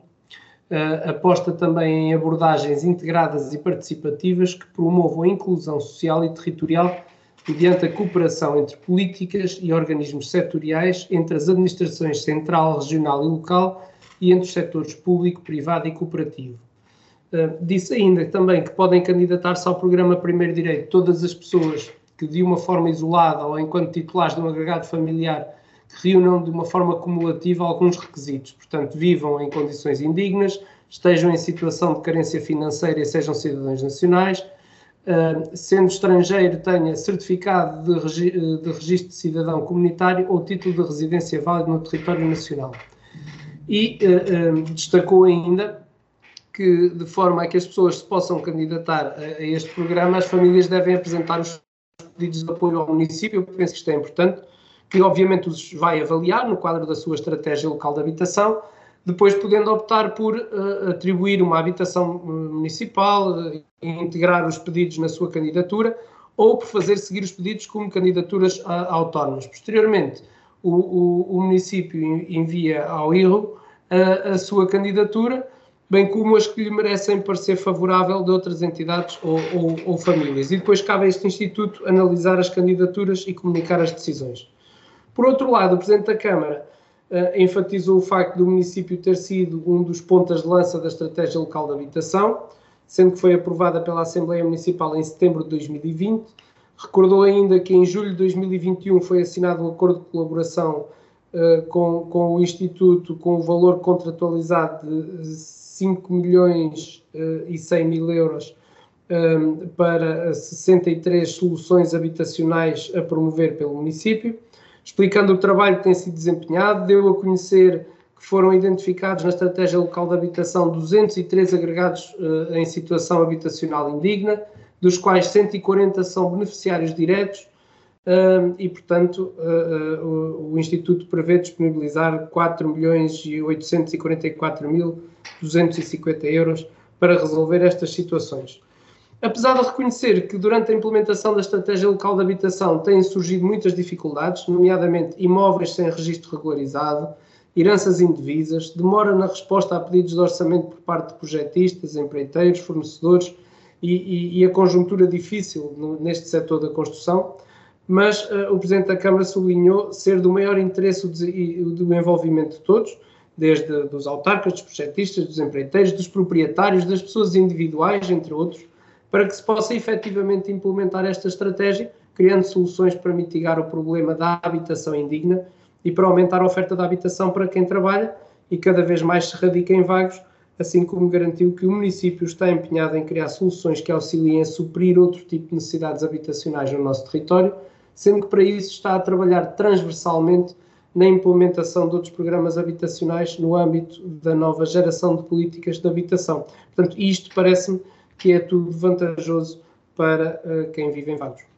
Uh, aposta também em abordagens integradas e participativas que promovam a inclusão social e territorial mediante a cooperação entre políticas e organismos setoriais, entre as administrações central, regional e local e entre os setores público, privado e cooperativo. Uh, disse ainda também que podem candidatar-se ao programa Primeiro Direito todas as pessoas que, de uma forma isolada ou enquanto titulares de um agregado familiar, que reúnam de uma forma cumulativa alguns requisitos. Portanto, vivam em condições indignas, estejam em situação de carência financeira e sejam cidadãos nacionais, uh, sendo estrangeiro, tenha certificado de, regi de registro de cidadão comunitário ou título de residência válido no território nacional. E uh, destacou ainda que, de forma a que as pessoas se possam candidatar a, a este programa, as famílias devem apresentar os pedidos de apoio ao município, eu penso que isto é importante, que obviamente os vai avaliar no quadro da sua estratégia local de habitação, depois podendo optar por uh, atribuir uma habitação municipal, uh, integrar os pedidos na sua candidatura ou por fazer seguir os pedidos como candidaturas uh, autónomas. Posteriormente, o, o, o, município envia ao IRO a sua candidatura, bem como as que lhe merecem parecer favorável de outras entidades ou, ou, ou famílias. E depois cabe a este Instituto analisar as candidaturas e comunicar as decisões. Por outro lado, o Presidente da Câmara uh, enfatizou o facto do município ter sido um dos pontas de lança da Estratégia Local de Habitação, sendo que foi aprovada pela Assembleia Municipal em setembro de 2020. Recordou ainda que em julho de 2021 foi assinado um acordo de colaboração uh, com, com o Instituto com o valor contratualizado de 5 milhões uh, e 100 mil euros um, para 63 soluções habitacionais a promover pelo município. Explicando o trabalho que tem sido desempenhado, deu a conhecer que foram identificados na estratégia local de habitação 203 agregados uh, em situação habitacional indigna, dos quais 140 são beneficiários diretos e, portanto, uh, o, o, Instituto prevê disponibilizar 4 milhões e 844 mil 250 euros para resolver estas situações. Apesar de reconhecer que durante a implementação da estratégia local de habitação têm surgido muitas dificuldades, nomeadamente imóveis sem registro regularizado, heranças indevisas, demora na resposta a pedidos de orçamento por parte de projetistas, empreiteiros, fornecedores e, e, e a conjuntura difícil no, neste setor da construção, mas uh, o Presidente da Câmara sublinhou ser do maior interesse do envolvimento de todos, desde dos autarcas, dos projetistas, dos empreiteiros, dos proprietários, das pessoas individuais, entre outros, para que se possa efetivamente implementar esta estratégia, criando soluções para mitigar o problema da habitação indigna e para aumentar a oferta de habitação para quem trabalha e cada vez mais se radica em vagos, assim como garantiu que o município está empenhado em criar soluções que auxiliem a suprir outro tipo de necessidades habitacionais no nosso território, sendo que para isso está a trabalhar transversalmente na implementação de outros programas habitacionais no âmbito da nova geração de políticas de habitação. Portanto, isto parece-me que é tudo vantajoso para uh, quem vive em Vagos.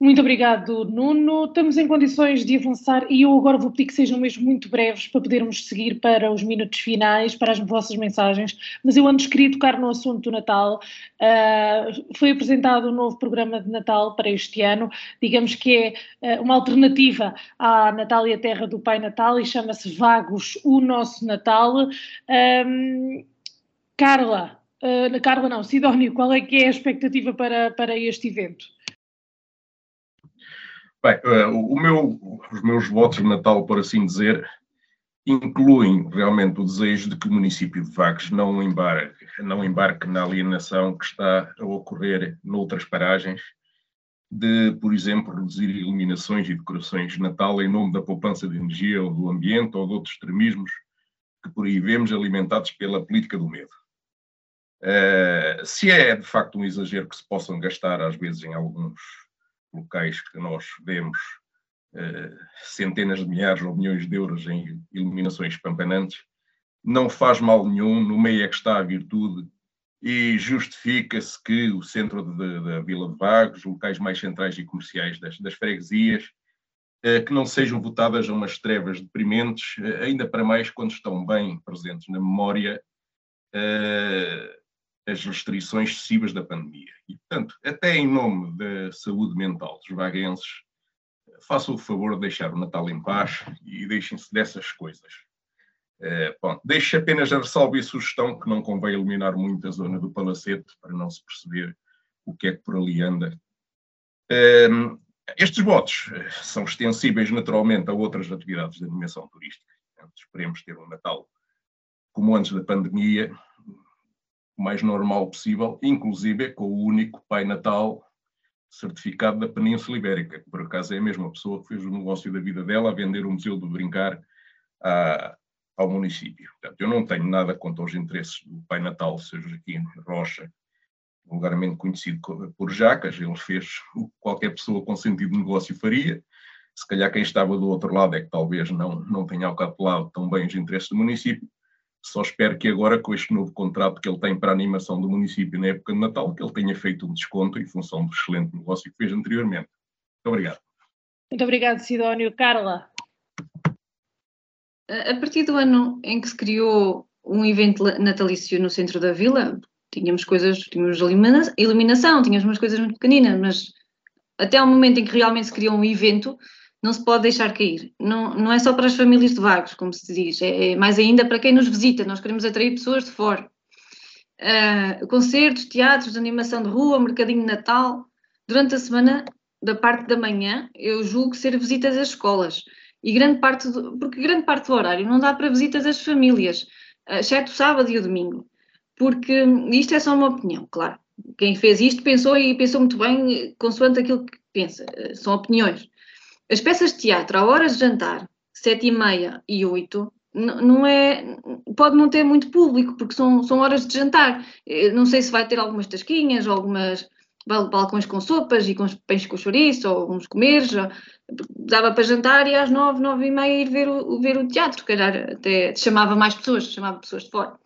Muito obrigado, Nuno. Estamos em condições de avançar e eu agora vou pedir que sejam mesmo muito breves para podermos seguir para os minutos finais, para as vossas mensagens. Mas eu antes queria tocar no assunto do Natal. Uh, foi apresentado um novo programa de Natal para este ano, digamos que é uh, uma alternativa à Natal e a Terra do Pai Natal e chama-se Vagos, o Nosso Natal. Um, Carla, uh, Carla não, Sidónio, qual é que é a expectativa para, para este evento? Bem, uh, o meu, os meus votos de Natal, por assim dizer, incluem realmente o desejo de que o município de Vagos não embarque, não embarque na alienação que está a ocorrer noutras paragens, de, por exemplo, reduzir iluminações e decorações de Natal em nome da poupança de energia ou do ambiente ou de outros extremismos que por aí vemos alimentados pela política do medo. Uh, se é de facto um exagero que se possam gastar às vezes em alguns locais que nós vemos uh, centenas de milhares ou milhões de euros em iluminações pampanantes, não faz mal nenhum, no meio é que está a virtude e justifica-se que o centro da Vila de Vagos, locais mais centrais e comerciais das, das freguesias, uh, que não sejam votadas a umas trevas deprimentes, uh, ainda para mais quando estão bem presentes na memória as restrições excessivas da pandemia. E, portanto, até em nome da saúde mental dos vaguenses, façam o favor de deixar o Natal em paz e deixem-se dessas coisas. Uh, bom, deixo apenas a ressalva e sugestão que não convém iluminar muito a zona do Palacete para não se perceber o que é que por ali anda. Uh, estes votos eh, são extensíveis naturalmente a outras atividades de animação turística. Esperemos ter um Natal como antes da pandemia, o mais normal possível, inclusive com o único Pai Natal certificado da Península Ibérica, que por acaso é a mesma pessoa que fez o negócio da vida dela a vender o Museu do Brincar a, ao município. Portanto, eu não tenho nada contra os interesses do Pai Natal, seja aqui em Rocha, vulgarmente conhecido por Jacas, ele fez o que qualquer pessoa com sentido de negócio faria, se calhar quem estava do outro lado é que talvez não, não tenha alcapelado tão bem os interesses do município, só espero que agora, com este novo contrato que ele tem para a animação do município na época de Natal, que ele tenha feito um desconto em função do excelente negócio que fez anteriormente. Muito obrigado. Muito obrigado, Sidónio. Carla? A partir do ano em que se criou um evento natalício no centro da vila, tínhamos coisas, tínhamos iluminação, tínhamos umas coisas muito pequeninas, mas até o momento em que realmente se criou um evento, não se pode deixar cair. Não, não é só para as famílias de vagos, como se diz, é, é mais ainda para quem nos visita. Nós queremos atrair pessoas de fora. Uh, concertos, teatros, animação de rua, mercadinho de Natal. Durante a semana, da parte da manhã, eu julgo ser visitas às escolas. E grande parte do, porque grande parte do horário não dá para visitas às famílias, exceto o sábado e o domingo. Porque isto é só uma opinião, claro. Quem fez isto pensou e pensou muito bem, consoante aquilo que pensa. São opiniões. As peças de teatro, a horas de jantar, sete e meia e oito, não é, pode não ter muito público, porque são, são horas de jantar. Não sei se vai ter algumas tasquinhas, algumas balcões com sopas e com pães com chouriço, ou uns comeres, dava para jantar e às nove, nove e meia ir ver o, ver o teatro, calhar até chamava mais pessoas, chamava pessoas de fora.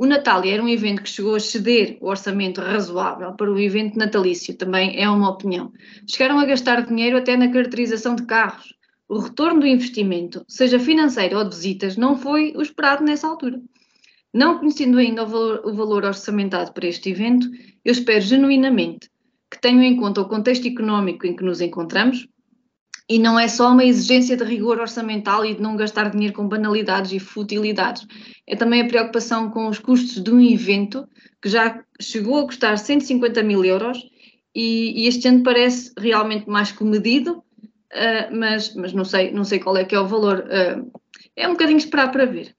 O Natal era um evento que chegou a ceder o orçamento razoável para o evento natalício, também é uma opinião. Chegaram a gastar dinheiro até na caracterização de carros. O retorno do investimento, seja financeiro ou de visitas, não foi o esperado nessa altura. Não conhecendo ainda o valor, o valor orçamentado para este evento, eu espero genuinamente que tenham em conta o contexto económico em que nos encontramos e não é só uma exigência de rigor orçamental e de não gastar dinheiro com banalidades e futilidades. É também a preocupação com os custos de um evento que já chegou a custar 150 mil euros e, e este ano parece realmente mais comedido, uh, mas, mas não, sei, não sei qual é que é o valor. Uh, é um bocadinho esperar para ver.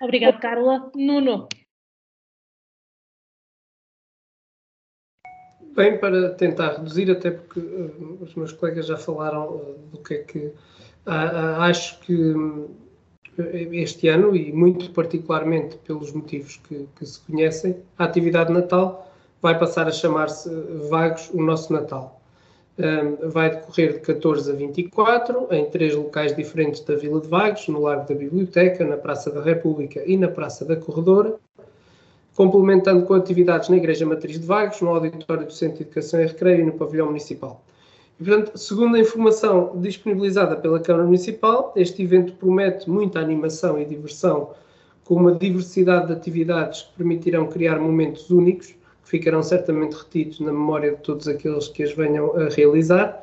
Obrigada, Carla. Nuno. Bem, para tentar reduzir, até porque uh, os meus colegas já falaram uh, do que é que acho que este ano, e muito particularmente pelos motivos que, que se conhecem, a atividade de Natal vai passar a chamar-se Vagos o Nosso Natal. Vai decorrer de 14 a 24, em três locais diferentes da Vila de Vagos, no Largo da Biblioteca, na Praça da República e na Praça da Corredora, complementando com atividades na Igreja Matriz de Vagos, no Auditório do Centro de Educação e Recreio e no Pavilhão Municipal. E, portanto, segundo a informação disponibilizada pela Câmara Municipal, este evento promete muita animação e diversão, com uma diversidade de atividades que permitirão criar momentos únicos, ficarão certamente retidos na memória de todos aqueles que as venham a realizar,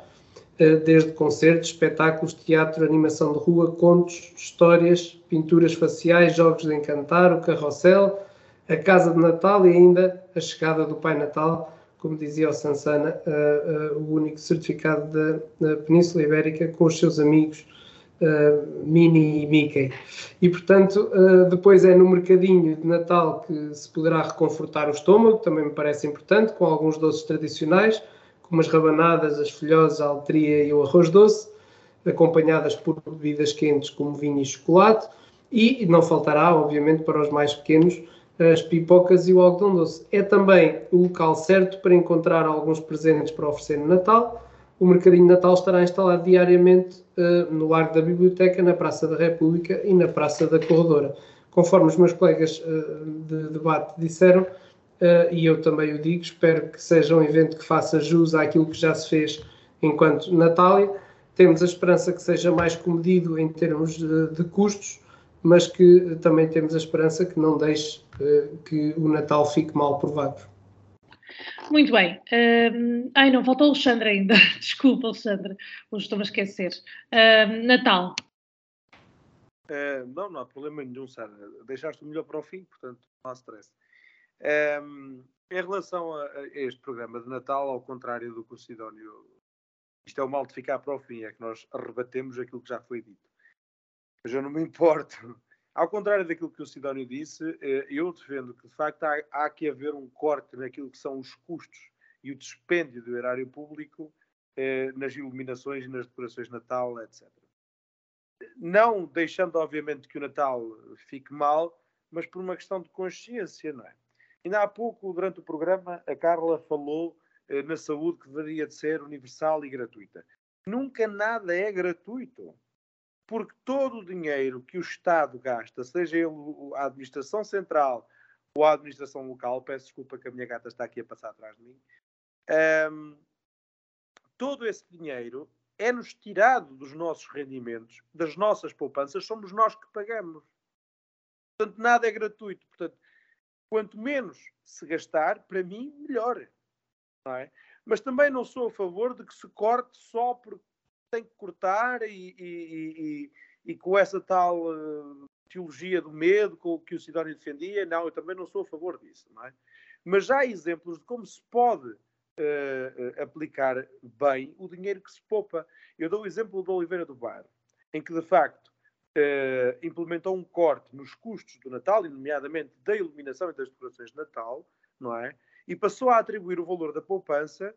eh, desde concertos, espetáculos, teatro, animação de rua, contos, histórias, pinturas faciais, jogos de encantar, o carrossel, a casa de Natal e ainda a chegada do Pai Natal, como dizia o Sansana, uh, uh, o único certificado da, da Península Ibérica com os seus amigos uh, e Mickey. E, portanto, depois é no mercadinho de Natal que se poderá reconfortar o estômago, também me parece importante, com alguns doces tradicionais, como as rabanadas, as folhosas, a altria e o arroz doce, acompanhadas por bebidas quentes como vinho e chocolate, e não faltará, obviamente, para os mais pequenos, as pipocas e o algodão doce. É também o local certo para encontrar alguns presentes para oferecer no Natal, o Mercadinho de Natal estará instalado diariamente uh, no Largo da Biblioteca, na Praça da República e na Praça da Corredora. Conforme os meus colegas uh, de debate disseram, uh, e eu também o digo, espero que seja um evento que faça jus àquilo que já se fez enquanto Natália. Temos a esperança que seja mais comedido em termos de, de custos, mas que também temos a esperança que não deixe que o Natal fique mal provado. Muito bem. Um, ai, não, faltou o Alexandre ainda. Desculpa, Alexandre, hoje estou-me a esquecer. Um, Natal. Uh, não, não há problema nenhum, Sara. Deixaste o melhor para o fim, portanto, não há stress. Um, em relação a, a, este programa de Natal, ao contrário do que o Sidónio. Isto é o mal de ficar para o fim, é que nós rebatemos aquilo que já foi dito. Mas eu não me importo ao contrário daquilo que o Sidónio disse, eh, eu defendo que, de facto, há, há que haver um corte naquilo que são os custos e o dispêndio do erário público eh, nas iluminações e nas decorações de Natal, etc. Não deixando, obviamente, que o Natal fique mal, mas por uma questão de consciência, não é? Ainda há pouco, durante o programa, a Carla falou eh, na saúde que deveria de ser universal e gratuita. Nunca nada é gratuito porque todo o dinheiro que o Estado gasta, seja ele a administração central ou a administração local, peço desculpa que a minha gata está aqui a passar atrás de mim, um, todo esse dinheiro é-nos tirado dos nossos rendimentos, das nossas poupanças, somos nós que pagamos. Portanto, nada é gratuito. Portanto, quanto menos se gastar, para mim, melhor. É? Mas também não sou a favor de que se corte só porque tem que cortar e, e, e, e com essa tal uh, teologia do medo com que o Sidónio defendia. Não, eu também não sou a favor disso. É? Mas há exemplos de como se pode uh, aplicar bem o dinheiro que se poupa. Eu dou o exemplo do Oliveira do Bar, em que de facto uh, implementou um corte nos custos do Natal, e nomeadamente da iluminação e das decorações de Natal, não é? E passou a atribuir o valor da poupança,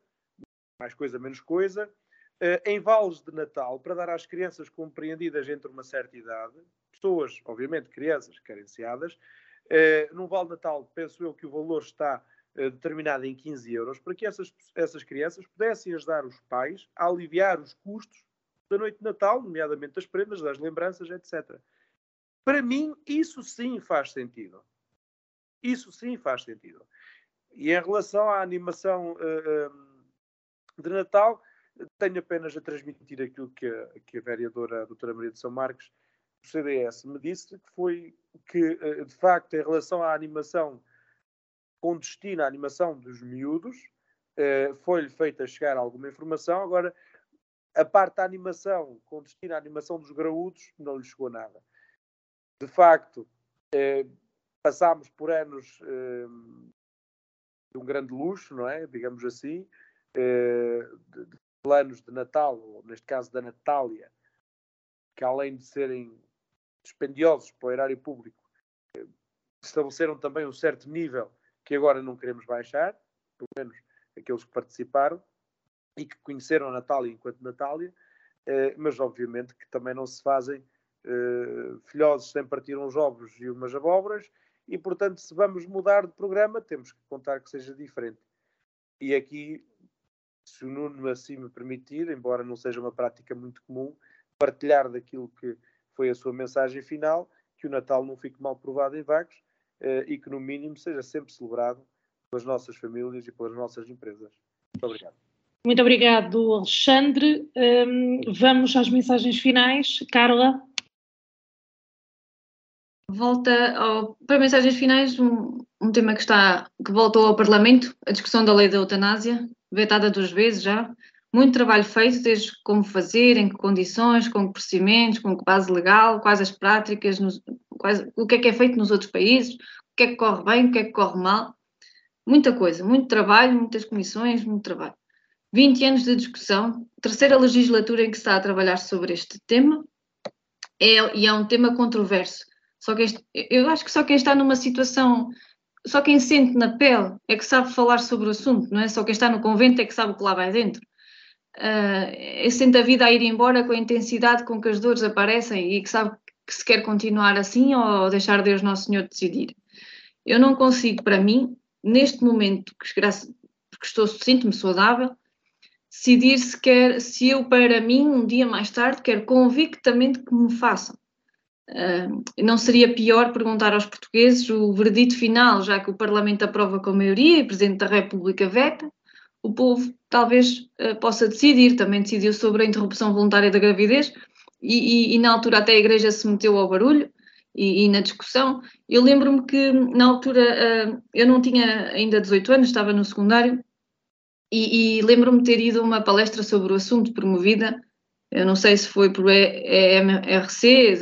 mais coisa menos coisa, em vales de Natal para dar às crianças compreendidas entre uma certa idade, pessoas, obviamente crianças carenciadas, uh, num vale de Natal, penso eu que o valor está uh, determinado em 15 euros, para que essas, essas crianças pudessem ajudar os pais a aliviar os custos da noite de Natal, nomeadamente das prendas, das lembranças, etc. Para mim, isso sim faz sentido. Isso sim faz sentido. E em relação à animação uh, de Natal, tenho apenas a transmitir aquilo que a, que a vereadora a doutora Maria de São Marcos, do CDS, me disse, que foi que, uh, de facto, em relação à animação com destino à animação dos miúdos, foi-lhe feita chegar alguma informação. Agora, a parte da animação, com destino à animação dos graúdos, não lhe chegou nada. De facto, eh, passámos por anos eh, de um grande luxo, não é? Digamos assim, eh, de, planos de Natal, ou neste caso da Natália, que além de serem dispendiosos para o erário público, eh, estabeleceram também um certo nível que agora não queremos baixar, pelo menos aqueles que participaram, e que conheceram a Natália enquanto Natália, eh, mas obviamente que também não se fazem eh, filhosos sem partir uns ovos e umas abóboras, e portanto, se vamos mudar de programa, temos que contar que seja diferente. E aqui, se o Nuno assim me permitir, embora não seja uma prática muito comum, partilhar daquilo que foi a sua mensagem final, que o Natal não fique mal provado em Vagos eh, e que, no mínimo, seja sempre celebrado pelas nossas famílias e pelas nossas empresas. Muito obrigado. Muito obrigado, Alexandre. Um, vamos às mensagens finais. Carla? Volta ao, para mensagens finais, um, um, tema que, está, que voltou ao Parlamento, a discussão da lei da eutanásia, vetada duas vezes já. Muito trabalho feito, desde como fazer, em que condições, com que procedimentos, com que base legal, quais as práticas, nos, quais, o que é que é feito nos outros países, o que é que corre bem, o que é que corre mal. Muita coisa, muito trabalho, muitas comissões, muito trabalho. 20 anos de discussão, terceira legislatura em que se está a trabalhar sobre este tema, é, e é um tema controverso. Só que este, eu acho que só quem está numa situação, só quem sente na pele é que sabe falar sobre o assunto, não é? Só quem está no convento é que sabe o que lá vai dentro. Uh, sente a vida a ir embora com a intensidade com que as dores aparecem e que sabe que se quer continuar assim ou deixar Deus Nosso Senhor decidir. Eu não consigo, para mim, neste momento, que, que estou, sinto-me saudável, decidir se quer, se eu para mim um dia mais tarde quero convictamente que me façam. Uh, não seria pior perguntar aos portugueses o veredito final, já que o Parlamento aprova com maioria e o Presidente da República veta, o povo talvez uh, possa decidir, também decidiu sobre a interrupção voluntária da gravidez e, e, e na altura até a Igreja se meteu ao barulho e, e na discussão. Eu lembro-me que na altura uh, eu não tinha ainda 18 anos, estava no secundário e, e lembro-me ter ido a uma palestra sobre o assunto promovida, eu não sei se foi por EMRC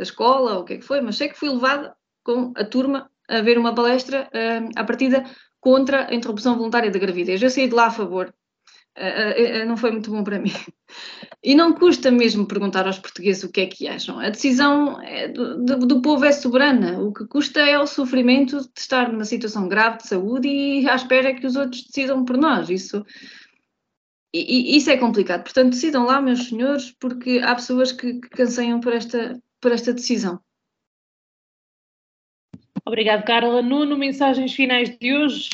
da, escola ou o que é que foi, mas sei que fui levada com a turma a ver uma palestra uh, à partida contra a interrupção voluntária da gravidez. Eu saí de lá a favor, uh, uh, não foi muito bom para mim. E não custa mesmo perguntar aos portugueses o que é que acham. A decisão é do, do, do, povo é soberana. O que custa é o sofrimento de estar numa situação grave de saúde e à espera que os outros decidam por nós. Isso, e, e, isso é complicado. Portanto, decidam lá, meus senhores, porque há pessoas que, que canseiam por esta, por esta decisão. Obrigado, Carla. Nuno, mensagens finais de hoje.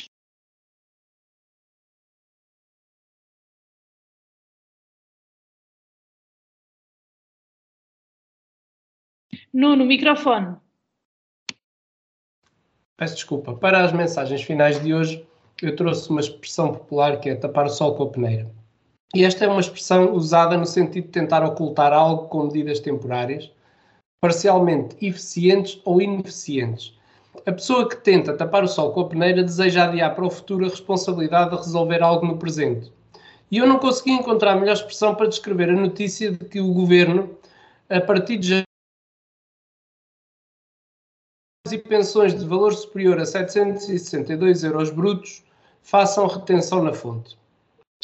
Nuno, microfone. Peço desculpa. Para as mensagens finais de hoje, eu trouxe uma expressão popular que é tapar o sol com a peneira. E esta é uma expressão usada no sentido de tentar ocultar algo com medidas temporárias, parcialmente eficientes ou ineficientes. A pessoa que tenta tapar o sol com a peneira deseja adiar para o futuro a responsabilidade de resolver algo no presente. E eu não consegui encontrar a melhor expressão para descrever a notícia de que o governo, a partir de e pensões de valor superior a 762 euros brutos façam retenção na fonte.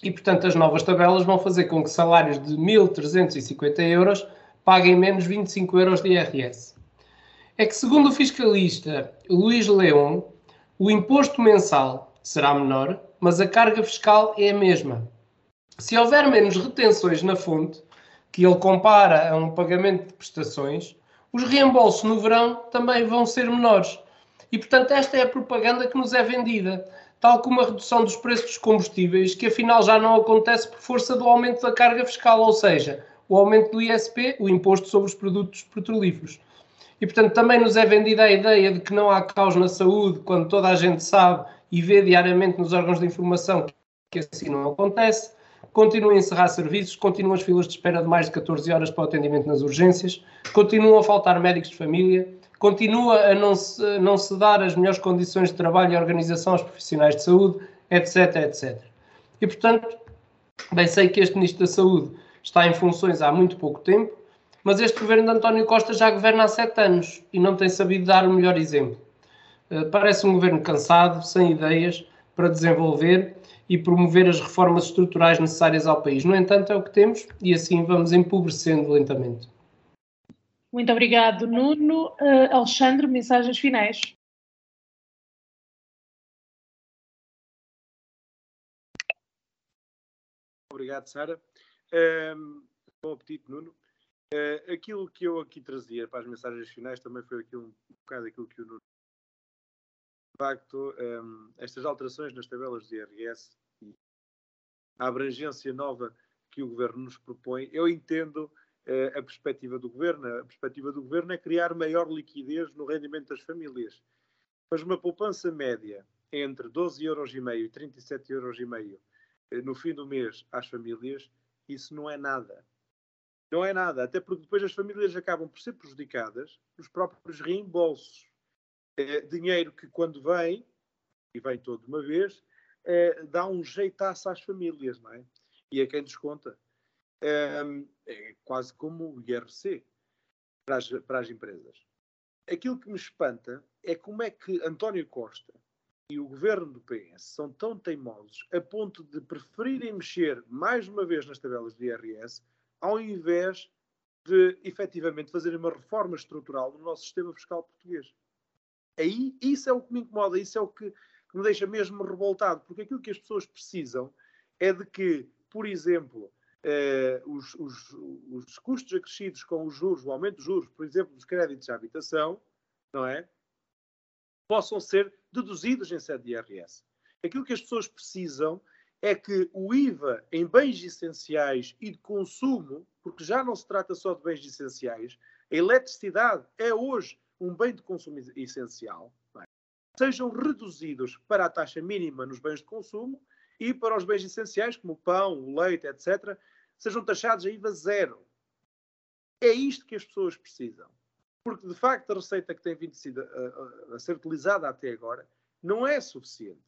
E, portanto, as novas tabelas vão fazer com que salários de 1.350 euros paguem menos 25 euros de IRS. É que, segundo o fiscalista Luís Leão, o imposto mensal será menor, mas a carga fiscal é a mesma. Se houver menos retenções na fonte, que ele compara a um pagamento de prestações, os reembolsos no verão também vão ser menores. E, portanto, esta é a propaganda que nos é vendida, tal como a redução dos preços dos combustíveis, que afinal já não acontece por força do aumento da carga fiscal, ou seja, o aumento do ISP, o Imposto sobre os Produtos Petrolíferos. E, portanto, também nos é vendida a ideia de que não há caos na saúde, quando toda a gente sabe e vê diariamente nos órgãos de informação que assim não acontece continuam a encerrar serviços, continuam as filas de espera de mais de 14 horas para o atendimento nas urgências, continuam a faltar médicos de família, continua a não se, não se dar as melhores condições de trabalho e organização aos profissionais de saúde, etc, etc. E, portanto, bem sei que este Ministro da Saúde está em funções há muito pouco tempo, mas este governo de António Costa já governa há sete anos e não tem sabido dar o melhor exemplo. Eh, parece um governo cansado, sem ideias para desenvolver e promover as reformas estruturais necessárias ao país. No entanto, é o que temos e assim vamos empobrecendo lentamente. Muito obrigado, Nuno. Uh, Alexandre, mensagens finais. Obrigado, Sara. Um, bom apetite, Nuno. Uh, aquilo que eu aqui trazia para as mensagens finais também foi aquilo, um bocado aquilo que o Nuno de facto, um, estas alterações nas tabelas de IRS e a abrangência nova que o governo nos propõe, eu entendo uh, a perspectiva do governo. A perspectiva do governo é criar maior liquidez no rendimento das famílias. Mas uma poupança média entre 12,5 euros e 37,5 euros uh, no fim do mês às famílias, isso não é nada. Não é nada, até porque depois as famílias acabam por ser prejudicadas nos próprios reembolsos é, dinheiro que quando vem, e vem todo de uma vez, é, dá um jeitaço às famílias, não é? E a quem desconta. É, é quase como o IRC para as, para as empresas. Aquilo que me espanta é como é que António Costa e o governo do PS são tão teimosos a ponto de preferirem mexer mais uma vez nas tabelas de IRS ao invés de efetivamente fazerem uma reforma estrutural no nosso sistema fiscal português. Aí, isso é o que me incomoda, isso é o que, que me deixa mesmo revoltado, porque aquilo que as pessoas precisam é de que, por exemplo, eh, os, os, os, custos acrescidos com os juros, o aumento dos juros, por exemplo, dos créditos de habitação, não é? Possam ser deduzidos em sede de IRS. Aquilo que as pessoas precisam é que o IVA em bens essenciais e de consumo, porque já não se trata só de bens essenciais, a eletricidade é hoje um bem de consumo essencial, é? sejam reduzidos para a taxa mínima nos bens de consumo e para os bens essenciais, como o pão, o leite, etc., sejam taxados a IVA zero. É isto que as pessoas precisam. Porque, de facto, a receita que tem vindo a, a, a ser utilizada até agora não é suficiente.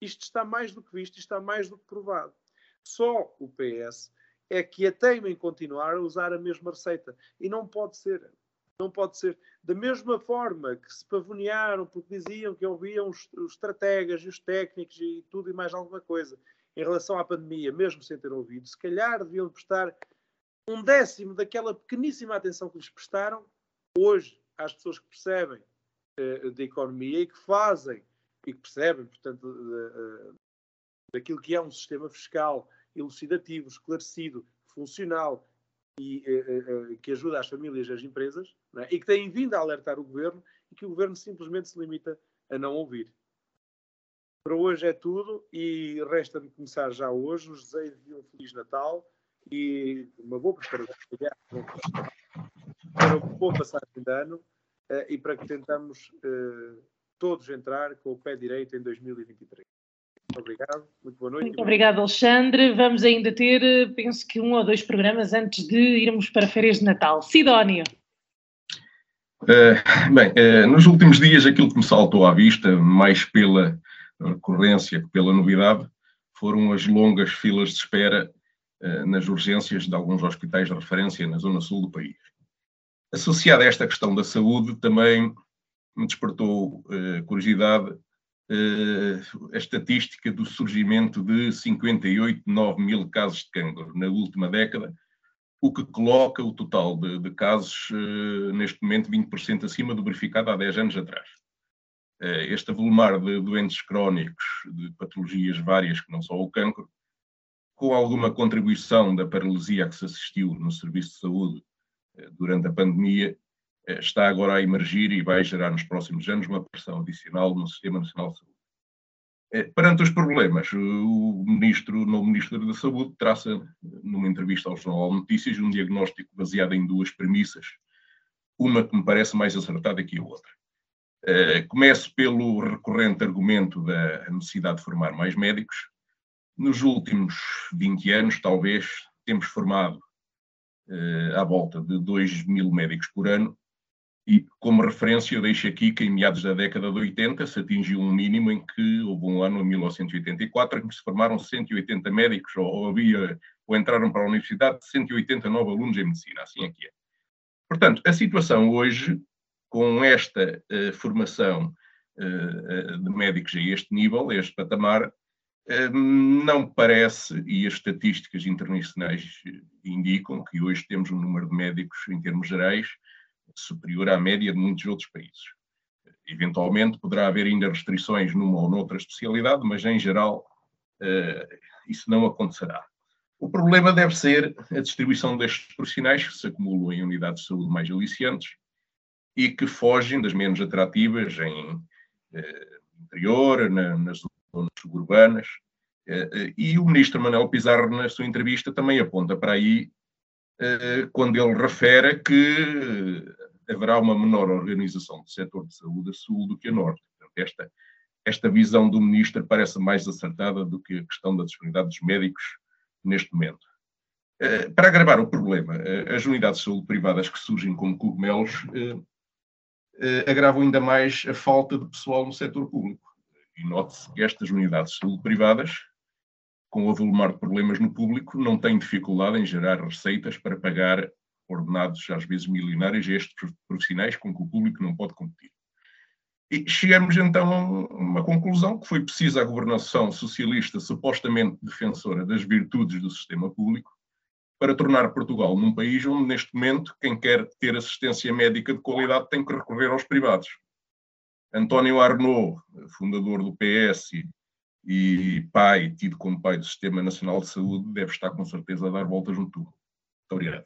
Isto está mais do que visto, está mais do que provado. Só o PS é que a teima em continuar a usar a mesma receita. E não pode ser. Não pode ser. Da mesma forma que se pavonearam porque diziam que ouviam os, os estrategas e os técnicos e tudo e mais alguma coisa em relação à pandemia, mesmo sem ter ouvido, se calhar deviam prestar um décimo daquela pequeníssima atenção que lhes prestaram hoje às pessoas que percebem uh, da economia e que fazem e que percebem, portanto, uh, daquilo que é um sistema fiscal elucidativo, esclarecido, funcional e uh, que ajuda as famílias e as empresas, é? e que têm vindo a alertar o governo e que o governo simplesmente se limita a não ouvir. Para hoje é tudo e resta-me começar já hoje os desejos de um Feliz Natal e uma boa preparação boa passagem de ano uh, e para que tentamos uh, todos entrar com o pé direito em 2023. Muito obrigado. Muito boa noite. Muito obrigado, Alexandre. Vamos ainda ter, penso que um ou dois programas antes de irmos para férias de Natal. Sidónio. Uh, bem, uh, nos últimos dias aquilo que me saltou à vista, mais pela recorrência que pela novidade, foram as longas filas de espera uh, nas urgências de alguns hospitais de referência na zona sul do país. Associada a esta questão da saúde, também me despertou curiosidade a estatística do surgimento de 58, 9 mil casos de cancro na última década, o que coloca o total de, de casos, uh, neste momento, 20% acima do verificado há 10 anos atrás. Uh, este avolumar de doentes crónicos, de patologias várias, que não só o cancro, com alguma contribuição da paralisia que se assistiu no serviço de saúde durante a pandemia, está agora a emergir e vai gerar nos próximos anos uma pressão adicional no Sistema Nacional de Saúde. É, perante os problemas, o ministro, o novo Ministro da Saúde traça, numa entrevista ao Jornal Notícias, um diagnóstico baseado em duas premissas, uma que me parece mais acertada que a outra. Começo pelo recorrente argumento da necessidade de formar mais médicos. Nos últimos 20 anos, talvez, temos formado é, à volta de 2 mil médicos por ano, e, como referência, eu deixo aqui que em meados da década de 80 se atingiu um mínimo em que houve um ano, em 1984, em que se formaram 180 médicos, ou, havia, ou entraram para a universidade 180 novos alunos em medicina, assim é que é. Portanto, a situação hoje, com esta uh, formação uh, de médicos a este nível, a este patamar, não parece, e as estatísticas internacionais indicam que hoje temos um número de médicos, em termos gerais, superior à média de muitos outros países. Eventualmente poderá haver ainda restrições numa ou noutra especialidade, mas em geral uh, isso não acontecerá. O problema deve ser a distribuição destes profissionais que se acumulam em unidades de saúde mais aliciantes e que fogem das menos atrativas em uh, interior, na, nas zonas suburbanas. Uh, e o ministro Manuel Pizarro, na sua entrevista, também aponta para aí quando ele refere que haverá uma menor organização do setor de saúde a sul do que a norte. Portanto, esta, esta visão do ministro parece mais acertada do que a questão da disponibilidade dos médicos neste momento. Eh, para agravar o problema, eh, as unidades de saúde privadas que surgem como cogumelos eh, agravam ainda mais a falta de pessoal no setor público. E note-se que estas unidades de saúde privadas, com o avolumar de problemas no público, não têm dificuldade em gerar receitas para pagar ordenados às vezes milionários a estes profissionais com que o público não pode competir. E chegamos então a uma conclusão que foi precisa a governação socialista supostamente defensora das virtudes do sistema público para tornar Portugal num país onde neste momento quem quer ter assistência médica de qualidade tem que recorrer aos privados. António Arnaud, fundador do PS e pai, tido como pai do Sistema Nacional de Saúde, deve estar com certeza a dar voltas no tubo. Muito obrigado.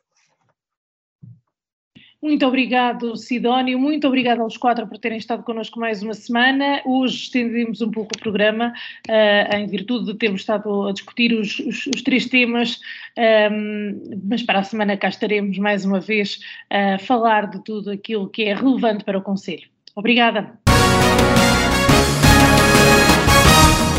Muito obrigado, Sidónio. Muito obrigado aos quatro por terem estado connosco mais uma semana. Hoje estendemos um pouco o programa, uh, em virtude de termos estado a discutir os, os, os três temas, um, ehm, mas para a semana cá estaremos mais uma vez a falar de tudo aquilo que é relevante para o Conselho. Obrigada.